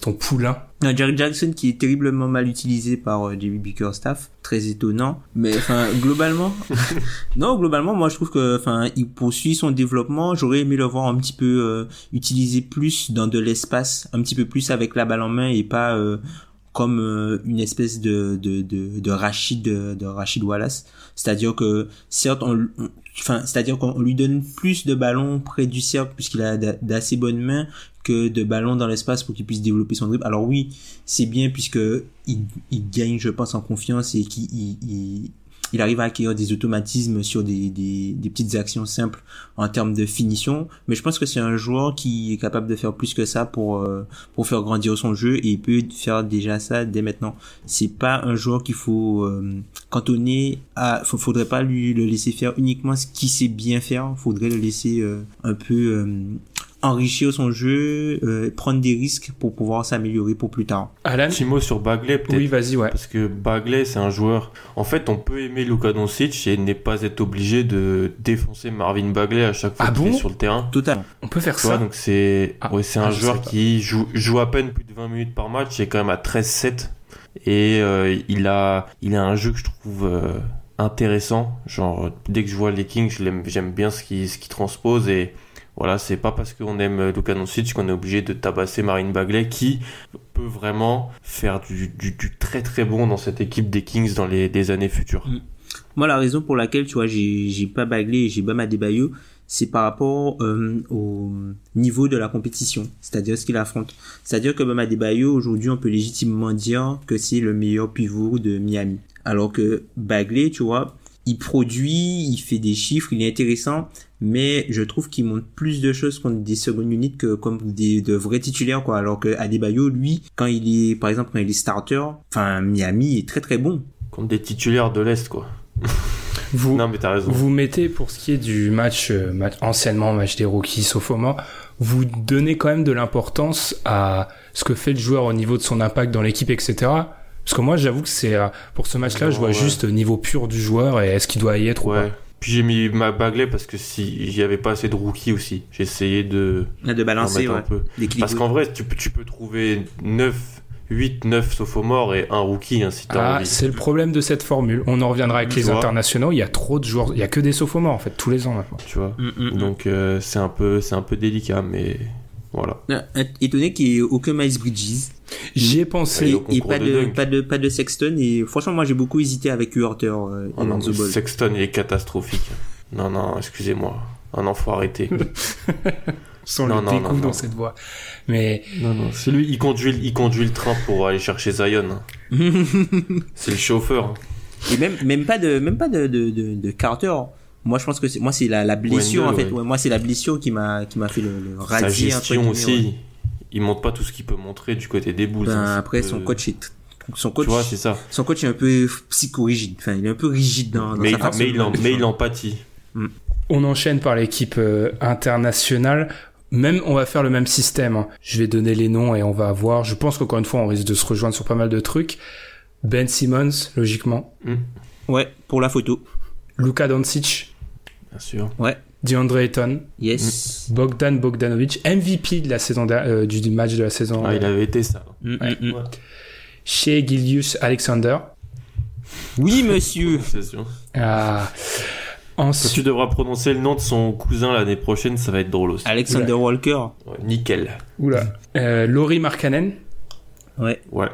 ton poulain. Non, Jerry Jackson qui est terriblement mal utilisé par euh, Jimmy Bickerstaff, très étonnant. Mais enfin, globalement, non, globalement, moi je trouve que enfin, il poursuit son développement. J'aurais aimé le voir un petit peu euh, utilisé plus dans de l'espace, un petit peu plus avec la balle en main et pas euh, comme euh, une espèce de de, de Rachid Wallace. C'est-à-dire que certes, on, on- enfin, c'est-à-dire qu'on lui donne plus de ballons près du cercle puisqu'il a d'a- d'assez bonnes mains que de ballons dans l'espace pour qu'il puisse développer son dribble. Alors oui, c'est bien puisque il, gagne, je pense, en confiance et qu'il il, il, il arrive à acquérir des automatismes sur des, des, des petites actions simples en termes de finition. Mais je pense que c'est un joueur qui est capable de faire plus que ça pour euh, pour faire grandir son jeu et il peut faire déjà ça dès maintenant. C'est pas un joueur qu'il faut euh, cantonner à. Faudrait pas lui le laisser faire uniquement ce qu'il sait bien faire. Faudrait le laisser euh, un peu euh, enrichir son jeu, euh, prendre des risques pour pouvoir s'améliorer pour plus tard. Alan? Petit mot sur Bagley, peut-être. Oui, vas-y, ouais. Parce que Bagley, c'est un joueur. En fait, on peut aimer Luka Doncic et ne pas être obligé de défoncer Marvin Bagley à chaque fois Ah qu'il bon est sur le terrain. Totalement. On peut faire Tu vois, ça. donc c'est Ah. ouais, c'est Ah, un je joueur qui joue, joue à peine plus de 20 minutes par match, il est quand même à 13-7 et euh, il a il a un jeu que je trouve euh, intéressant. Genre dès que je vois les Kings, j'aime bien ce qu'il ce qu'il transpose et voilà, c'est pas parce qu'on aime Luka Doncic qu'on est obligé de tabasser Marine Bagley qui peut vraiment faire du, très très bon dans cette équipe des Kings dans les années futures. Mm. Moi, la raison pour laquelle, tu vois, j'ai pas Bagley et j'ai Adebayo, c'est par rapport euh, au niveau de la compétition, c'est-à-dire ce qu'il affronte. C'est-à-dire que Bam Adebayo, aujourd'hui, on peut légitimement dire que c'est le meilleur pivot de Miami. Alors que Bagley, tu vois, il produit, il fait des chiffres, il est intéressant, mais je trouve qu'il montre plus de choses contre des secondes units que comme des de vrais titulaires quoi. Alors que Adebayo, lui, quand il est, par exemple, quand il est starter, enfin Miami est très très bon. Contre des titulaires de l'Est quoi. Vous, Non mais t'as raison. Vous mettez pour ce qui est du match, euh, match anciennement match des rookies sophomore, vous donnez quand même de l'importance à ce que fait le joueur au niveau de son impact dans l'équipe, etc. Parce que moi, j'avoue que c'est euh, pour ce match-là, je vois Ouais. juste niveau pur du joueur et est-ce qu'il doit y être ou Ouais. pas. Puis j'ai mis ma Bagley parce que si j'y avais pas assez de rookies aussi, j'ai essayé de De balancer, mettre un ouais. peu. Parce qu'en vrai, tu peux, tu peux trouver 9, 8, 9 sophomores et un rookie hein, si Ah, c'est le problème de cette formule. On en reviendra avec Tu les vois. internationaux. Il y a trop de joueurs. Il y a que des sophomores en fait tous les ans maintenant. Tu vois. Mm, mm, mm. Donc euh, c'est un peu, c'est un peu délicat, mais voilà. Euh, Étonné qu'il n'y ait aucun Miles Bridges. J'y ai Et, pensé. et concours pas, de pas, de, pas de Sexton. Et franchement, moi, j'ai beaucoup hésité avec Huerter euh, et Oh non, Ball. Sexton il est catastrophique. Non non, excusez-moi. Non, faut arrêter. Sans Non, le non, dans non. cette voie. Mais non non, c'est lui. Il conduit, il conduit le train pour aller chercher Zion. c'est le chauffeur. Et même, même pas de, même pas de, de, de, de Carter. Moi, je pense que c'est, moi, c'est la, la blessure, Wendell, en fait. ouais. Ouais, moi, c'est la blessure qui m'a, qui m'a fait le, le Sa radier, entre gestion aussi. ouais. Il montre pas tout ce qu'il peut montrer du côté des Bulls. Ben, hein. Après, son coach est, son coach, Tu vois, c'est ça. son coach est un peu psychorigide. Enfin, il est un peu rigide dans, dans mais, sa il, façon mais, il en, mais il empathie. On enchaîne par l'équipe euh, internationale. Même, on va faire le même système. hein. Je vais donner les noms et on va voir. Je pense qu'encore une fois, on risque de se rejoindre sur pas mal de trucs. Ben Simmons, logiquement. Ouais, pour la photo. Luka Doncic. Bien sûr. Ouais. DeAndre Ayton. Yes. Bogdan Bogdanovic. MVP de la saison euh, du, match de la saison. Ah, il euh, avait été ça. Mm, Ouais. mm, mm. Chez Gilius Alexander. Oui, monsieur. C'est sûr. Ah. Quand Ensuite, tu devras prononcer le nom de son cousin l'année prochaine, ça va être drôle aussi. Alexander Walker. Ouais, nickel. oula. Euh, Laurie Markkanen. Ouais. Ouais,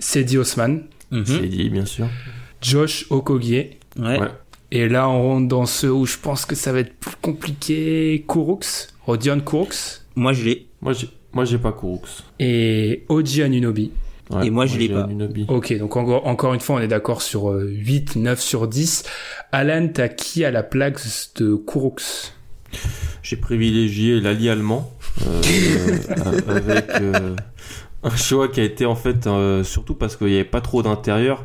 Cedi Osman. Dit, bien sûr. Josh Okogie. Ouais. Ouais. Et là, on rentre dans ceux où je pense que ça va être plus compliqué. Kourouks. Rodion Kourouks. Moi, je l'ai. Moi, j'ai, moi, j'ai pas Kourouks. Et Oji Anunobi. Ouais, Et moi, je l'ai pas. Ok, donc encore, encore une fois, on est d'accord sur euh, 8, 9 sur 10. Alan, t'as qui à la place de Kouroux J'ai privilégié l'ali allemand euh, euh, avec euh, un choix qui a été en fait euh, surtout parce qu'il n'y avait pas trop d'intérieur.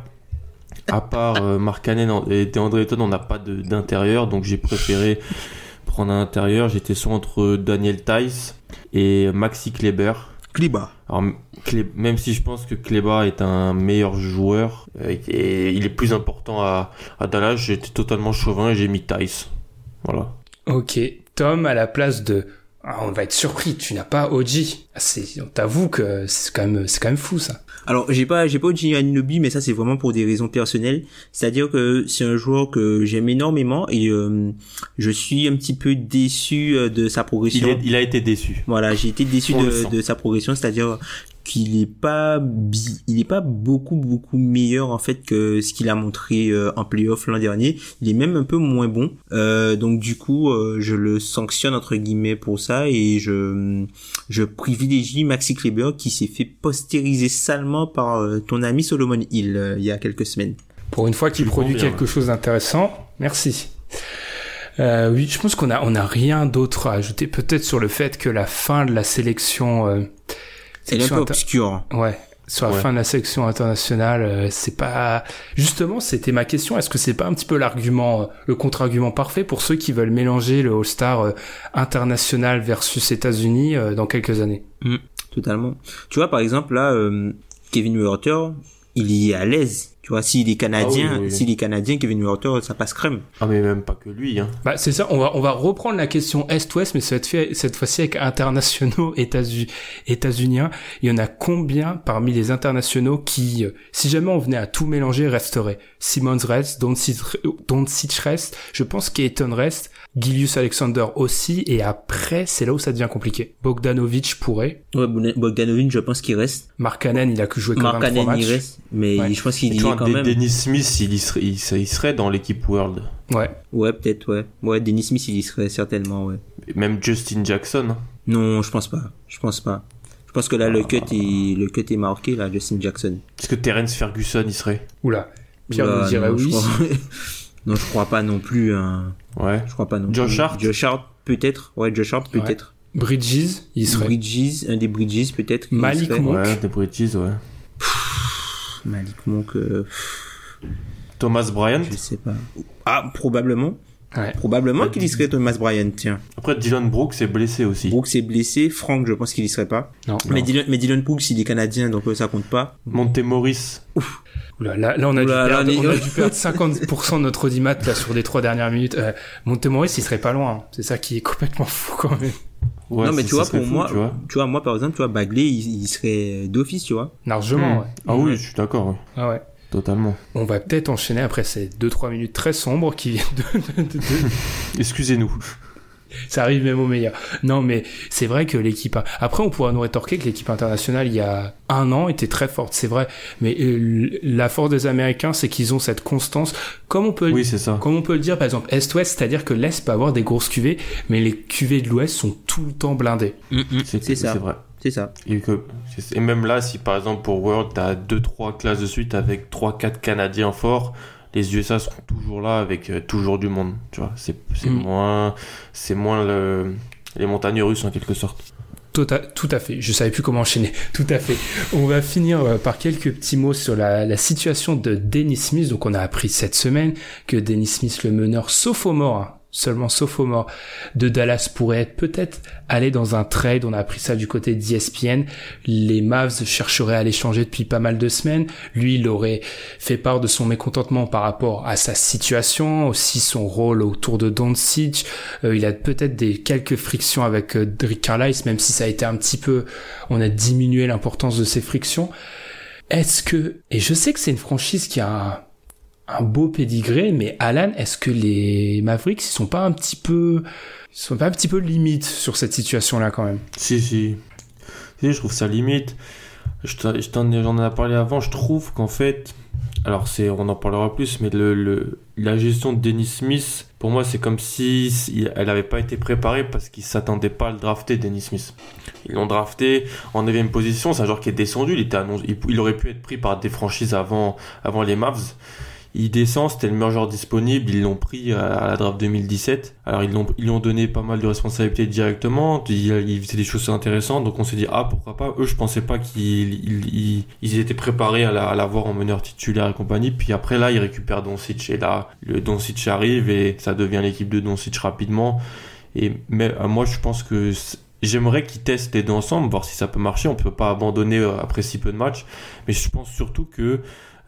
À part euh, Markkanen et DeAndre Ayton, on n'a pas de- d'intérieur, donc j'ai préféré prendre un intérieur. J'étais soit entre Daniel Tice et Maxi Kleber. Kliba. Alors, même si je pense que Kleba est un meilleur joueur euh, et il est plus important à, à Dallas, j'étais totalement chauvin et j'ai mis Tice. Voilà. Ok, Tom à la place de... Ah, on va être surpris, tu n'as pas OG. Ah, c'est- on t'avoue que c'est quand même, c'est quand même fou ça. Alors, j'ai pas, j'ai pas Ojini Anunoby, mais ça, c'est vraiment pour des raisons personnelles. C'est-à-dire que c'est un joueur que j'aime énormément et euh, je suis un petit peu déçu euh, de sa progression. Il, est- il a été déçu. Voilà, j'ai été déçu de sa progression, c'est-à-dire qu'il est pas bi- il est pas beaucoup beaucoup meilleur en fait que ce qu'il a montré euh, en playoff l'an dernier. Il est même un peu moins bon. Euh, donc du coup, euh, je le sanctionne entre guillemets pour ça et je je privilégie Maxi Kleber qui s'est fait postériser salement par euh, ton ami Solomon Hill euh, il y a quelques semaines. Pour une fois qu'il produit bien, quelque chose d'intéressant, merci. Euh, oui, je pense qu'on a, on a rien d'autre à ajouter. Peut-être sur le fait que la fin de la sélection, euh, Elle est un peu inter- obscure. Ouais. Sur la Ouais. fin de la sélection internationale, euh, c'est pas justement c'était ma question. Est-ce que c'est pas un petit peu l'argument, euh, le contre-argument parfait pour ceux qui veulent mélanger le All-Star euh, international versus États-Unis euh, dans quelques années? Totalement. Tu vois, par exemple, là, euh, Kevin Werther, il y est à l'aise. Tu vois, s'il est canadien, Ah oui, oui, oui. s'il est canadien, Kevin Werther, ça passe crème. Ah mais même pas que lui. Hein. Bah c'est ça. On va on va reprendre la question Est-Ouest, mais cette fois cette fois-ci avec internationaux États-Unis. États-Uniens. Il y en a combien parmi les internationaux qui, euh, si jamais on venait à tout mélanger, resteraient? Simmons reste, Doncic reste. Je pense qu'Ayton reste. Gilius Alexander aussi. Et après, c'est là où ça devient compliqué. Bogdanovic pourrait. Ouais, Bogdan- Bogdanovic, je pense qu'il reste. Markkanen, il a que joué que Mark 23 Cannon, matchs. il reste. Mais Ouais. je pense qu'il y est quand même. Dennis Smith, il, y serait, il, serait, il serait dans l'équipe World. Ouais. Ouais, peut-être, ouais. Ouais, Dennis Smith, il y serait certainement, ouais. Même Justin Jackson. hein. Non, je pense pas. Je pense pas. Je pense que là, le cut est, le cut est marqué, là, Justin Jackson. Est-ce que Terence Ferguson y serait? Oula. Pierre Oula, nous dirait non, je oui. crois- non, je crois pas non plus, hein. Ouais. Je crois pas non Josh. Hart Josh Hart, peut-être. Ouais, Josh Hart, Ouais. peut-être. Bridges, il serait. Bridges, un des Bridges, peut-être. Malik. Monk. Ouais, des British, ouais. Malik Monk, euh, Thomas Bryant. je sais pas. Ah, probablement. Ouais. Probablement qu'il y serait Thomas Bryant, tiens. Après, Dylan Brooks est blessé aussi. Brooks est blessé, Frank, je pense qu'il y serait pas. Non. Mais Dylan, mais Dylan Brooks, il est canadien, donc euh, ça compte pas. Monte Morris. Oula, là, là, on a, Oula, dû, là, perdre, les- on a dû perdre 50% de notre audimat là sur les trois dernières minutes. Euh, Montemoris, il serait pas loin. hein. C'est ça qui est complètement fou quand même. Ouais, non, mais tu vois, pour fou, moi, tu vois. tu vois, moi, par exemple, tu vois, Bagley, il, il serait d'office, tu vois. Largement, Hmm. ouais. Ah oui, je suis d'accord, ouais. Ah ouais. Totalement. On va peut-être enchaîner après ces 2-3 minutes très sombres qui viennent de, de- de- de- Excusez-nous. Ça arrive même au meilleur. Non, mais c'est vrai que l'équipe... Après, on pourra nous rétorquer que l'équipe internationale, il y a un an, était très forte, c'est vrai. Mais euh, la force des Américains, c'est qu'ils ont cette constance. Comme on peut Oui, c'est ça. Comme on peut le dire, par exemple, Est-Ouest, c'est-à-dire que l'Est peut avoir des grosses cuvées, mais les cuvées de l'Ouest sont tout le temps blindées. C'est C'est ça. C'est vrai. C'est ça. Et, que, et même là, si par exemple pour World, t'as 2-3 classes de suite avec 3-4 Canadiens forts, les USA seront toujours là avec euh, toujours du monde. Tu vois, c'est Mm. moins, c'est moins le, les montagnes russes en quelque sorte. Tout à, tout à fait. Je savais plus comment enchaîner. Tout à fait. On va finir euh, par quelques petits mots sur la, la situation de Dennis Smith. Donc, on a appris cette semaine que Dennis Smith, le meneur sophomore, seulement sophomore de Dallas pourrait être peut-être aller dans un trade. On a appris ça du côté d'ESPN. Les Mavs chercheraient à l'échanger depuis pas mal de semaines. Lui, il aurait fait part de son mécontentement par rapport à sa situation, aussi son rôle autour de Doncic. Euh, il a peut-être des quelques frictions avec euh, Rick Carlisle, même si ça a été un petit peu, on a diminué l'importance de ces frictions. Est-ce que, et je sais que c'est une franchise qui a un, un beau pédigré, mais Alan, est-ce que les Mavericks, ils sont pas un petit peu, sont pas un petit peu limite sur cette situation-là quand même? Si, si. Je trouve ça limite. Je je ai- parlé avant, je trouve qu'en fait, alors c'est, on en parlera plus, mais le, la gestion de Dennis Smith Pour moi, c'est comme si elle n'avait pas été préparée parce qu'ils s'attendaient pas à le drafter, Dennis Smith. Ils l'ont drafté en 9 position. C'est un joueur qui est descendu. Il, était il, aurait pu être pris par des franchises avant, avant les Mavs il descend, c'était le meilleur joueur disponible, ils l'ont pris à la draft 2017. Alors ils l'ont ils lui ont donné pas mal de responsabilités directement, il, il faisait des choses intéressantes, donc on s'est dit ah pourquoi pas? Eux je pensais pas qu'ils ils, étaient préparés à l'avoir en meneur titulaire et compagnie. Puis après là ils récupèrent Doncic et là le Doncic arrive et ça devient l'équipe de Doncic rapidement. Et mais euh, moi je pense que J'aimerais qu'ils testent les deux ensemble, voir si ça peut marcher. On peut pas abandonner euh, après si peu de matchs, mais je pense surtout que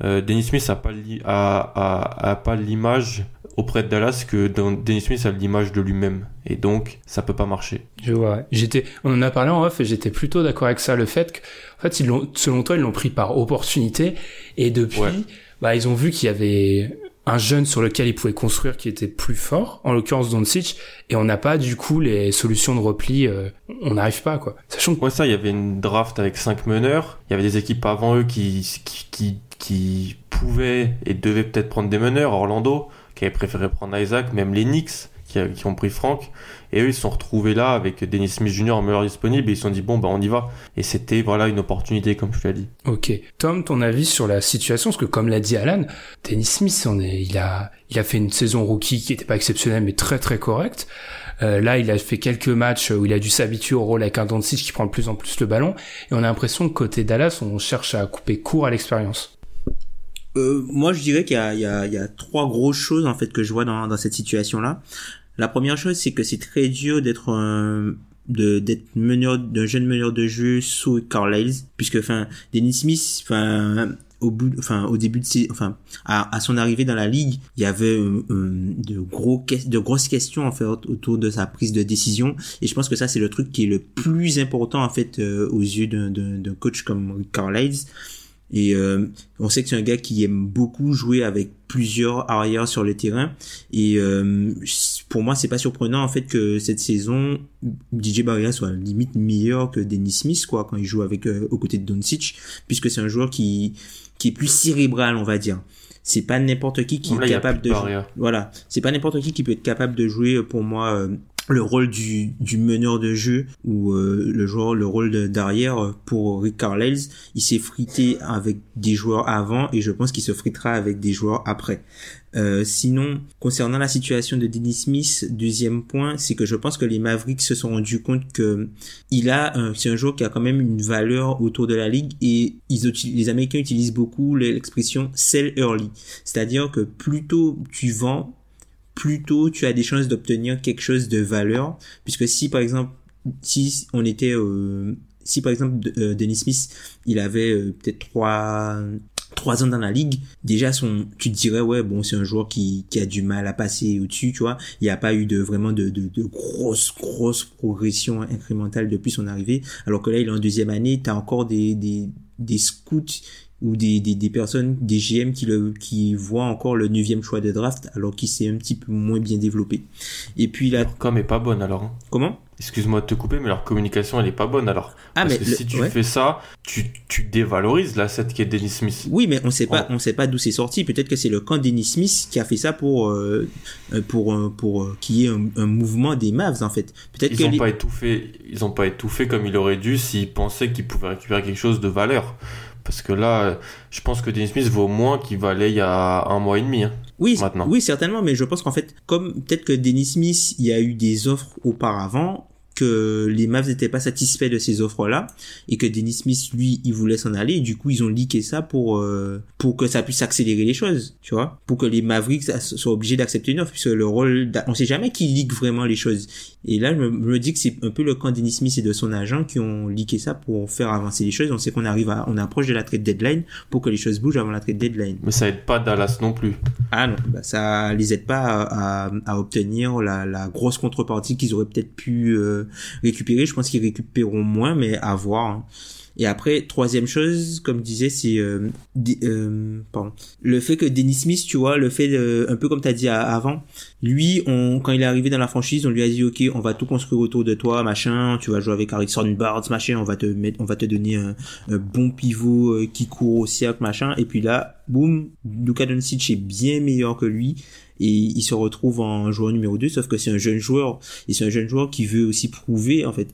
euh, Dennis Smith a pas, a, a, pas l'image auprès de Dallas que Dennis Smith a l'image de lui-même et donc ça peut pas marcher. Je vois. J'étais, on en a parlé en off et j'étais plutôt d'accord avec ça. Le fait que, en fait, ils l'ont, selon toi, ils l'ont pris par opportunité et depuis, bah, ils ont vu qu'il y avait un jeune sur lequel ils pouvaient construire qui était plus fort, en l'occurrence Doncic, et on n'a pas du coup les solutions de repli, euh, on n'arrive pas quoi. Sachant que... Ouais ça, il y avait une draft avec cinq meneurs, il y avait des équipes avant eux qui, qui, qui qui pouvaient et devaient peut-être prendre des meneurs, Orlando, qui avait préféré prendre Isaac, même les Knicks, qui, qui ont pris Frank, et eux ils se sont retrouvés là avec Dennis Smith Jr. en meilleur disponible, et ils se sont dit bon bah on y va. Et c'était voilà une opportunité comme tu l'as dit. Ok. Tom, ton avis sur la situation, parce que comme l'a dit Alan, Dennis Smith, on est, il a, il a fait une saison rookie qui n'était pas exceptionnelle mais très très correcte. Euh, là, il a fait quelques matchs où il a dû s'habituer au rôle avec un Doncic qui prend de plus en plus le ballon, et on a l'impression que côté Dallas, on cherche à couper court à l'expérience. Euh, moi, je dirais qu'il y a, y, y trois grosses choses en fait que je vois dans, dans cette situation-là. La première chose, c'est que c'est très dur d'être un de d'être meneur d'un jeune meneur de jeu sous Carlisle puisque enfin Dennis Smith enfin au bout enfin au début de ses, enfin à, son arrivée dans la ligue il y avait euh, euh, de gros de grosses questions en fait autour de sa prise de décision. Et je pense que ça c'est le truc qui est le plus important en fait aux yeux d'un coach comme Carlisle et euh, on sait que c'est un gars qui aime beaucoup jouer avec plusieurs arrières sur le terrain. Et euh, pour moi, c'est pas surprenant en fait que cette saison, DJ Barria soit limite meilleur que Dennis Smith quoi quand il joue avec euh, aux côtés de Doncic, puisque c'est un joueur qui qui est plus cérébral, on va dire. C'est pas n'importe qui qui est capable de jouer. Voilà, c'est pas n'importe qui qui peut être capable de jouer pour moi le rôle du, du meneur de jeu ou euh, le joueur le rôle d'arrière pour Rick Carlisle. Il s'est frité avec des joueurs avant et je pense qu'il se fritera avec des joueurs après. Euh, sinon concernant la situation de Dennis Smith deuxième point c'est que je pense que les Mavericks se sont rendus compte que il a c'est un joueur qui a quand même une valeur autour de la ligue et ils les Américains utilisent beaucoup l'expression sell early c'est-à-dire que plus tôt tu vends plus tôt tu as des chances d'obtenir quelque chose de valeur puisque si par exemple si on était euh, si par exemple euh, Denis Smith il avait euh, peut-être trois trois ans dans la ligue déjà son tu te dirais ouais bon c'est un joueur qui, qui a du mal à passer au-dessus tu vois. Il n'y a pas eu de vraiment de, de, de grosse grosse progression incrémentale depuis son arrivée alors que là il est en deuxième année tu as encore des, des des scouts ou des, des, des, personnes, des GM qui, le, qui voient encore le neuvième choix de draft alors qu'il s'est un petit peu moins bien développé. Et puis là... Leur com est pas bonne alors. Hein. Comment? Excuse-moi de te couper, mais leur communication elle est pas bonne alors. Ah, Parce mais que si tu fais ça, tu, tu dévalorises l'asset qui est Dennis Smith. Oui, mais on sait pas, on sait pas d'où c'est sorti. Peut-être que c'est le camp Dennis Smith qui a fait ça pour euh, euh pour euh, pour, euh, qu'il y ait un, un, mouvement des Mavs en fait. Peut-être ils ont pas étouffé, ils ont pas étouffé comme il aurait dû s'ils pensaient qu'ils pouvaient récupérer quelque chose de valeur. Parce que là, je pense que Dennis Smith vaut moins qu'il valait il y a un mois et demi. Hein, oui, maintenant. oui, certainement, mais je pense qu'en fait, comme peut-être que Dennis Smith, il y a eu des offres auparavant, que les Mavs n'étaient pas satisfaits de ces offres-là et que Dennis Smith lui il voulait s'en aller et du coup ils ont leaké ça pour euh, pour que ça puisse accélérer les choses tu vois pour que les Mavericks soient obligés d'accepter une offre puisque le rôle on sait jamais qui leak vraiment les choses. Et là je me, dis que c'est un peu le camp Dennis Smith et de son agent qui ont leaké ça pour faire avancer les choses. On sait qu'on arrive à on approche de la trade deadline pour que les choses bougent avant la trade deadline. Mais ça aide pas Dallas non plus. Ah non bah ça les aide pas à, à, à obtenir la, la grosse contrepartie qu'ils auraient peut-être pu euh, récupérer. Je pense qu'ils récupéreront moins, mais à voir. Hein. Et après, troisième chose, comme disais, c'est euh, euh, pardon, le fait que Dennis Smith, tu vois, le fait un peu comme tu as dit avant, lui, on, quand il est arrivé dans la franchise, on lui a dit, ok, on va tout construire autour de toi, machin, tu vas jouer avec Harrison Barnes, machin, on va te mettre, on va te donner un, bon pivot euh, qui court au cercle, machin. Et puis là, boum, Luka Doncic est bien meilleur que lui. Et il se retrouve en joueur numéro 2 sauf que c'est un jeune joueur. Et c'est un jeune joueur qui veut aussi prouver en fait.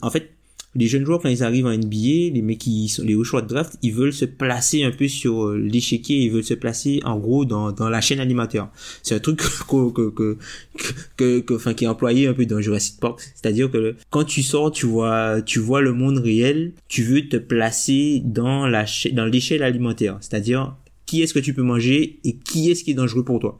En fait les jeunes joueurs quand ils arrivent en NBA, les mecs qui sont les hauts choix de draft, ils veulent se placer un peu sur euh, l'échiquier, ils veulent se placer en gros dans, dans la chaîne alimentaire. C'est un truc que que que que, que enfin qui est employé un peu dans Jurassic Park, c'est-à-dire que quand tu sors, tu vois tu vois le monde réel, tu veux te placer dans la dans l'échelle alimentaire, c'est-à-dire qui est-ce que tu peux manger et qui est-ce qui est dangereux pour toi?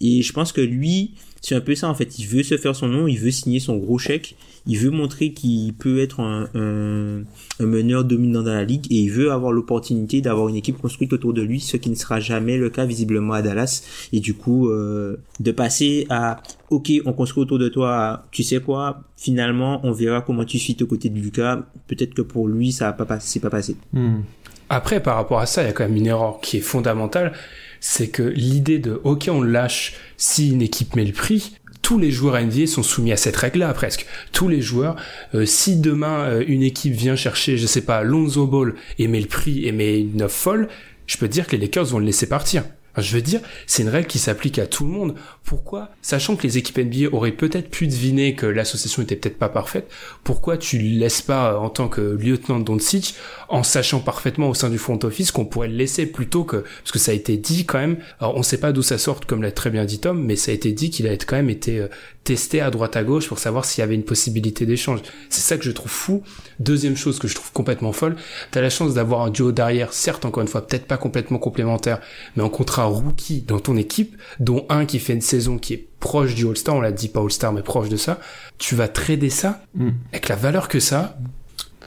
Et je pense que lui, c'est un peu ça en fait. Il veut se faire son nom, il veut signer son gros chèque, il veut montrer qu'il peut être un, un, un, meneur dominant dans la ligue et il veut avoir l'opportunité d'avoir une équipe construite autour de lui, ce qui ne sera jamais le cas visiblement à Dallas. Et du coup, euh, de passer à ok, on construit autour de toi, tu sais quoi, finalement, on verra comment tu suis aux côtés de Lucas. Peut-être que pour lui, ça n'a pas, pas passé. Hmm. Après, par rapport à ça, il y a quand même une erreur qui est fondamentale c'est que l'idée de ok on lâche si une équipe met le prix, tous les joueurs NBA sont soumis à cette règle-là presque. Tous les joueurs, euh, si demain euh, une équipe vient chercher, je sais pas, Lonzo Ball et met le prix et met une offre folle, je peux dire que les Lakers vont le laisser partir. Je veux dire, c'est une règle qui s'applique à tout le monde. Pourquoi, sachant que les équipes NBA auraient peut-être pu deviner que l'association était peut-être pas parfaite, pourquoi tu laisses pas en tant que lieutenant de Doncic, en sachant parfaitement au sein du front office qu'on pourrait le laisser plutôt que, parce que ça a été dit quand même, alors on sait pas d'où ça sort comme l'a très bien dit Tom, mais ça a été dit qu'il a quand même été euh, testé à droite à gauche pour savoir s'il y avait une possibilité d'échange. C'est ça que je trouve fou. Deuxième chose que je trouve complètement folle, t'as la chance d'avoir un duo derrière, certes encore une fois peut-être pas complètement complémentaire, mais en contrat rookie dans ton équipe, dont un qui fait une saison qui est proche du All-Star, on l'a dit pas All-Star mais proche de ça, tu vas trader ça mm. avec la valeur que ça?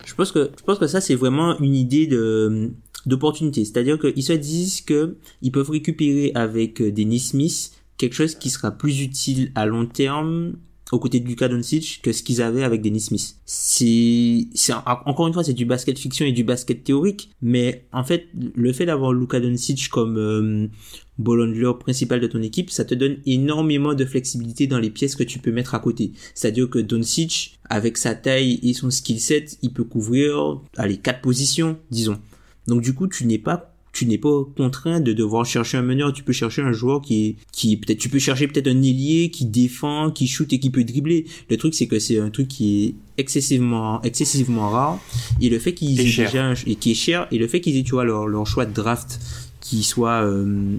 Je pense que je pense que ça c'est vraiment une idée de d'opportunité, c'est-à-dire qu'ils se disent que ils peuvent récupérer avec Dennis Smith quelque chose qui sera plus utile à long terme aux côtés de Luka Doncic que ce qu'ils avaient avec Dennis Smith. C'est, c'est encore une fois, c'est du basket fiction et du basket théorique, mais en fait, le fait d'avoir Luka Doncic comme euh, principal de ton équipe, ça te donne énormément de flexibilité dans les pièces que tu peux mettre à côté. C'est-à-dire que Doncic, avec sa taille et son skill set, il peut couvrir, allez, quatre positions, disons. Donc du coup, tu n'es pas tu n'es pas contraint de devoir chercher un meneur, tu peux chercher un joueur qui est, qui peut-être, tu peux chercher peut-être un ailier qui défend, qui shoot et qui peut dribbler. Le truc, c'est que c'est un truc qui est excessivement, excessivement rare. Et le fait qu'ils aient déjà, et qui est cher, et le fait qu'ils aient, tu vois, leur, leur choix de draft qui soit, euh,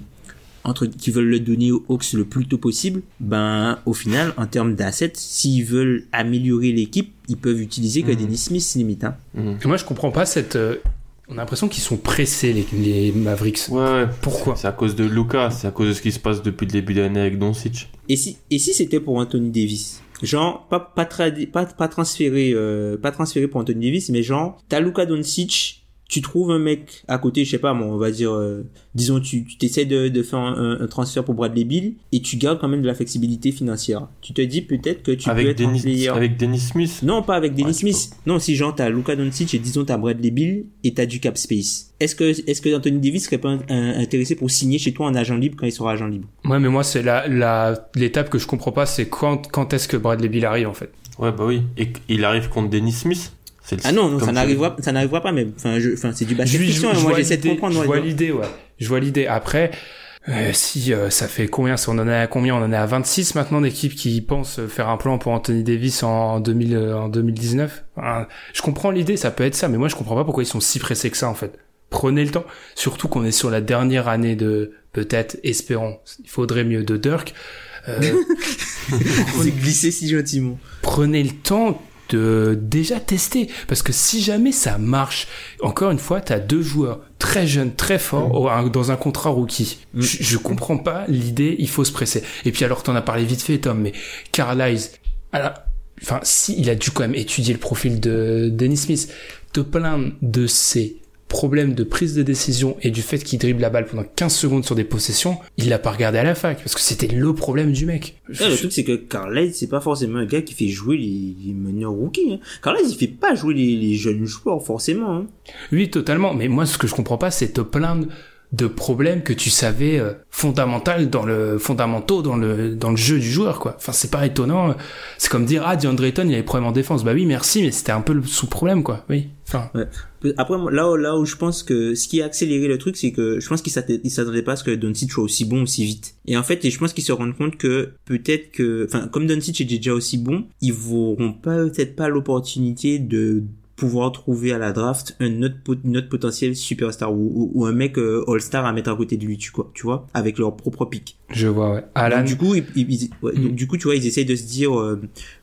entre qui veulent le donner aux Hawks le plus tôt possible, ben au final en termes d'assets, s'ils veulent améliorer l'équipe, ils peuvent utiliser que mmh. Dennis Smith limite. Hein. Mmh. Moi je comprends pas cette euh, on a l'impression qu'ils sont pressés, les, les Mavericks. Ouais, Pourquoi C'est à cause de Lucas, c'est à cause de ce qui se passe depuis le début de l'année avec Doncic. Et si, et si c'était pour Anthony Davis? Genre, pas, pas, pas, pas transféré, euh, pas transféré pour Anthony Davis, mais genre, t'as Luka Doncic tu trouves un mec à côté, je sais pas, on va dire, euh, disons, tu t'essaies de, de faire un, un, transfert pour Bradley Bill et tu gardes quand même de la flexibilité financière. Tu te dis peut-être que tu avec peux être Dennis, un player. Avec Dennis Smith? Non, pas avec Dennis ouais, Smith. Non, si genre t'as Luka Doncic et disons t'as Bradley Bill et t'as du cap space. Est-ce que est-ce que Anthony Davis serait pas intéressé pour signer chez toi en agent libre quand il sera agent libre? Ouais, mais moi c'est la la l'étape que je comprends pas, c'est quand quand est-ce que Bradley Bill arrive en fait? Ouais, bah oui. Et il arrive contre Dennis Smith? Ah non, non ça n'arrivera, ça n'arrivera pas même. Enfin, je, enfin, c'est du basket fiction. Hein, moi, j'essaie de comprendre. Je vois l'idée, ouais. Je vois l'idée. Après, euh, si euh, ça fait combien On en est à combien? On en est à 26 maintenant d'équipes qui pensent faire un plan pour Anthony Davis en 2000, euh, en 2019. Enfin, je comprends l'idée, ça peut être ça, mais moi je comprends pas pourquoi ils sont si pressés que ça en fait. Prenez le temps, surtout qu'on est sur la dernière année de peut-être, espérons, il faudrait mieux de Dirk. Euh, C'est glissé si gentiment. Prenez le temps, de déjà tester. Parce que si jamais ça marche, encore une fois, tu as deux joueurs très jeunes, très forts, mm. dans un contrat rookie. Mm. Je, comprends pas l'idée, il faut se presser. Et puis alors, t'en as parlé vite fait, Tom, mais Carlisle, alors, enfin, si, il a dû quand même étudier le profil de Dennis Smith, te plaindre de ses problème de prise de décision et du fait qu'il dribble la balle pendant 15 secondes sur des possessions, il l'a pas regardé à la fac parce que c'était le problème du mec. le truc c'est que Carlisle c'est pas forcément un gars qui fait jouer les, les meneurs rookies. Hein. Carlisle il fait pas jouer les, les jeunes joueurs forcément. Hein. Oui totalement, mais moi ce que je comprends pas c'est te plaindre de problèmes que tu savais euh, fondamental dans le fondamentaux dans le dans le jeu du joueur quoi. Enfin c'est pas étonnant. C'est comme dire ah DeAndre Ayton il avait des problèmes en défense. Bah oui merci mais c'était un peu le sous problème quoi. Oui. Après là où, là où je pense que ce qui a accéléré le truc c'est que je pense qu'il s'attendait pas à ce que Doncic soit aussi bon aussi vite. Et en fait je pense qu'ils se rendent compte que peut-être que enfin comme Doncic est déjà aussi bon ils n'auront pas peut-être pas l'opportunité de pouvoir trouver à la draft un autre, potentiel superstar ou, ou, un mec euh, all-star à mettre à côté de lui, tu, quoi, tu vois, avec leur propre pick. Je vois, ouais. Alan. Donc, du coup, ils, ouais, donc, mm. du coup, tu vois, ils essayent de se dire, euh,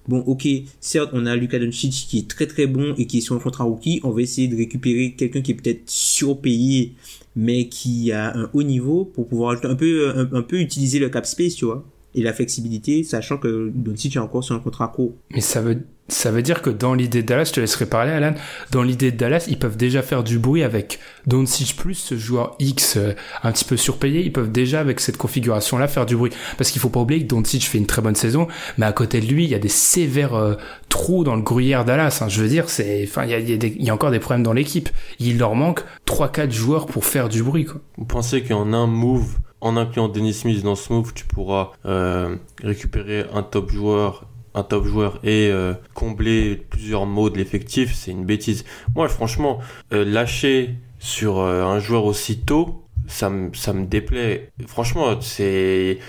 bon, ok, certes, on a Luka Doncic qui est très très bon et qui est sur un contrat rookie, on va essayer de récupérer quelqu'un qui est peut-être surpayé, mais qui a un haut niveau pour pouvoir un peu, un, un peu utiliser le cap space, tu vois et la flexibilité, sachant que Doncic est encore sur un contrat court. Mais ça veut ça veut dire que dans l'idée de Dallas, je te laisserai parler Alan, dans l'idée de Dallas, ils peuvent déjà faire du bruit avec Doncic plus ce joueur X euh, un petit peu surpayé, ils peuvent déjà avec cette configuration là faire du bruit parce qu'il faut pas oublier que Doncic fait une très bonne saison, mais à côté de lui, il y a des sévères euh, trous dans le gruyère Dallas, hein. je veux dire, c'est enfin il y a, encore des problèmes dans l'équipe. Il leur manque 3 4 joueurs pour faire du bruit. Vous pensez qu'en un move en incluant Dennis Smith dans ce move, tu pourras euh, récupérer un top joueur un top joueur et euh, combler plusieurs mots de l'effectif, c'est une bêtise. Moi, franchement, euh, lâcher sur euh, un joueur aussi tôt, ça me ça me déplaît. Franchement, c'est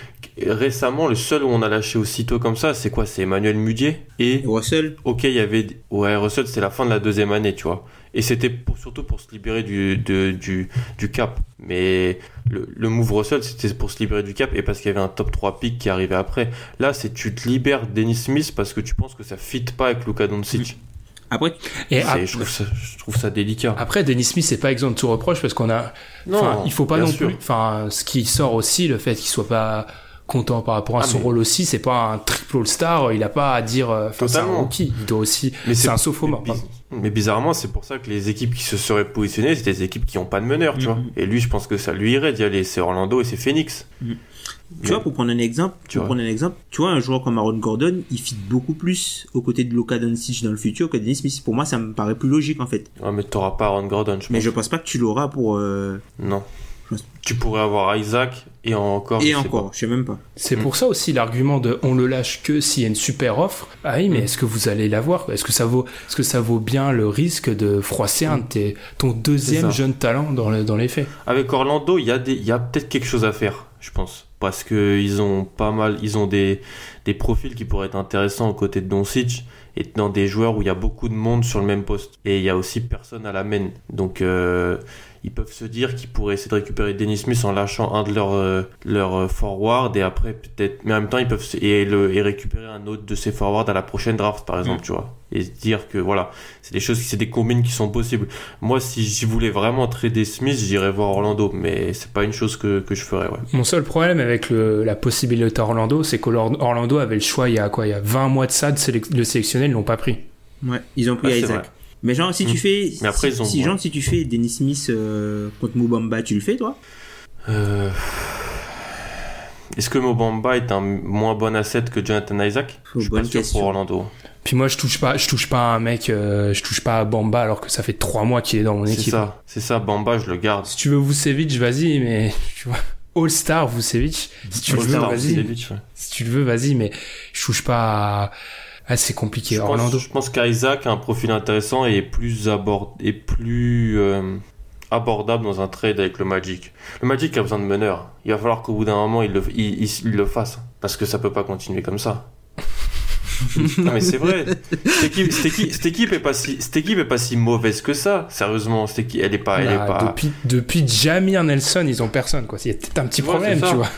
récemment le seul où on a lâché aussitôt comme ça, c'est quoi? C'est Emmanuel Mudier et Russell. Ok, il y avait ouais Russell, c'est la fin de la deuxième année, tu vois. Et c'était surtout pour se libérer du, du, du cap. Mais le, le move Russell, c'était pour se libérer du cap et parce qu'il y avait un top 3 pick qui arrivait après. Là, c'est tu te libères Dennis Smith parce que tu penses que ça fit pas avec Luka Doncic. Après, et je, trouve ça, je trouve ça délicat. Après, Dennis Smith, c'est pas exemple de tout reproche parce qu'on a. Non, il faut pas non plus. Enfin, ce qui sort aussi, le fait qu'il soit pas content par rapport à ah, son rôle aussi. C'est pas un triple All-Star. Il a pas à dire. Euh, enfin, c'est un rookie. Il doit aussi. Mais c'est un sophomore. Mais, mais, bizarrement, c'est pour ça que les équipes qui se seraient positionnées, c'est des équipes qui ont pas de meneur, tu mm-hmm. vois. Et lui, je pense que ça lui irait d'y aller. C'est Orlando et c'est Phoenix. Mm. Tu vois, pour prendre un exemple, tu prendre un exemple, tu vois, un joueur comme Aaron Gordon, il fit beaucoup plus aux côtés de Luka Doncic dans le futur que Dennis Smith. Pour moi, ça me paraît plus logique, en fait. Ouais, mais t'auras pas Aaron Gordon, je Mais je pense pas que tu l'auras pour, euh... Non. Tu pourrais avoir Isaac et encore. Et encore, je sais même pas. C'est pour ça aussi l'argument de on le lâche que s'il y a une super offre. Ah oui, mais mm. est-ce que vous allez l'avoir Est-ce que ça vaut, est-ce que ça vaut bien le risque de froisser un de tes, ton deuxième jeune talent dans, le, dans les faits? Avec Orlando, il y a des, il y a peut-être quelque chose à faire, je pense, parce que ils ont pas mal, ils ont des, des profils qui pourraient être intéressants aux côtés de Doncic et dans des joueurs où il y a beaucoup de monde sur le même poste et il y a aussi personne à la main. Donc euh, ils peuvent se dire qu'ils pourraient essayer de récupérer Dennis Smith en lâchant un de leurs euh, leur euh, forward et après peut-être mais en même temps ils peuvent et, le, et récupérer un autre de ces forwards à la prochaine draft par exemple mm. tu vois. Et se dire que voilà c'est des choses c'est des combines qui sont possibles. Moi si j'y voulais vraiment trader Smith j'irais voir Orlando mais c'est pas une chose que, que je ferais ouais. mon seul problème avec le, la possibilité Orlando c'est que Orlando avait le choix il y a quoi? Il y a 20 mois de ça de le sélectionner ils l'ont pas pris. Ouais ils ont pris ah, Isaac mais genre, si tu hmm. fais. Mais après, si, si genre, si tu fais Dennis Smith euh, contre Mobamba, tu le fais, toi? Euh... Est-ce que Mobamba est un moins bon asset que Jonathan Isaac? Je suis pas sûr pour Orlando. Puis moi, je touche pas, je touche pas à un mec, euh, je touche pas à Bamba alors que ça fait trois mois qu'il est dans mon équipe. C'est ça, c'est ça. Bamba, je le garde. Si tu veux Vucevic, vas-y, mais tu vois. All Star Vucevic, si tu le veux, vas-y. Si tu le veux, vas-y, mais je touche pas à ah, c'est compliqué. Je Orlando. Pense, je pense qu'Isaac a un profil intéressant et est plus, abord, et plus euh, abordable dans un trade avec le Magic. Le Magic a besoin de meneur. Il va falloir qu'au bout d'un moment, il le, il, il, le fasse. Parce que ça peut pas continuer comme ça. non mais c'est vrai. Cette équipe, cette, équipe, cette équipe, est pas si, cette équipe est pas si mauvaise que ça. Sérieusement, cette équipe, elle est pas, elle est pas. Depuis, depuis Jamir Nelson, ils ont personne quoi. Il y a peut-être un petit problème, tu vois.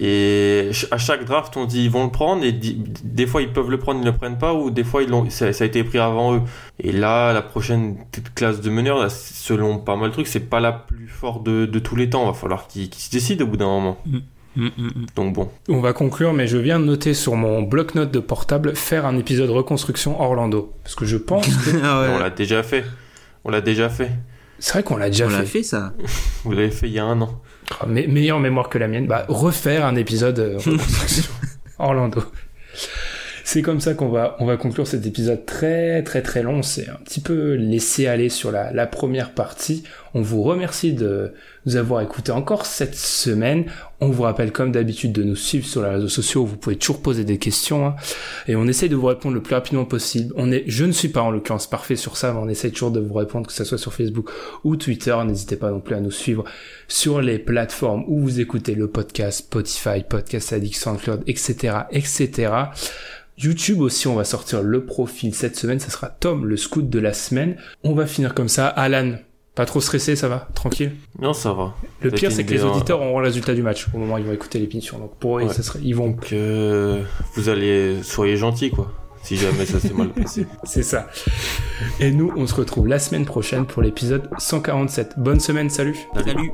Et à chaque draft, on dit ils vont le prendre, et des fois ils peuvent le prendre, ils ne le prennent pas, ou des fois ils l'ont, ça, a été pris avant eux. Et là, la prochaine classe de meneur, selon pas mal de trucs, c'est pas la plus forte de, de tous les temps. Il va falloir qu'ils se décident au bout d'un moment. Mm. Mm, mm, Donc bon. On va conclure, mais je viens de noter sur mon bloc-notes de portable faire un épisode reconstruction Orlando. Parce que je pense que... Ah on l'a déjà fait. On l'a déjà fait. C'est vrai qu'on l'a déjà fait. On l'a fait ça. Vous l'avez fait il y a un an. Oh, meilleure mémoire que la mienne. Bah, refaire un épisode euh, Orlando. C'est comme ça qu'on va, on va conclure cet épisode très très très long. C'est un petit peu laissé aller sur la, la première partie. On vous remercie de nous avoir écouté encore cette semaine. On vous rappelle comme d'habitude de nous suivre sur les réseaux sociaux. Vous pouvez toujours poser des questions hein. et on essaye de vous répondre le plus rapidement possible. On est, je ne suis pas en l'occurrence parfait sur ça, mais on essaye toujours de vous répondre que ce soit sur Facebook ou Twitter. N'hésitez pas non plus à nous suivre sur les plateformes où vous écoutez le podcast, Spotify, Podcast Addict, SoundCloud, etc., etc. YouTube aussi, on va sortir le profil cette semaine. Ça sera Tom, le scout de la semaine. On va finir comme ça. Alan, pas trop stressé, ça va? Tranquille? Non, ça va. Le Ça pire, c'est que les auditeurs auront le résultat du match au moment où ils vont écouter l'émission. Donc pour eux, Ouais. ça serait, ils vont. Que euh, vous allez, soyez gentils, quoi. Si jamais ça s'est mal passé. C'est ça. Et nous, on se retrouve la semaine prochaine pour l'épisode 147. Bonne semaine, salut. Salut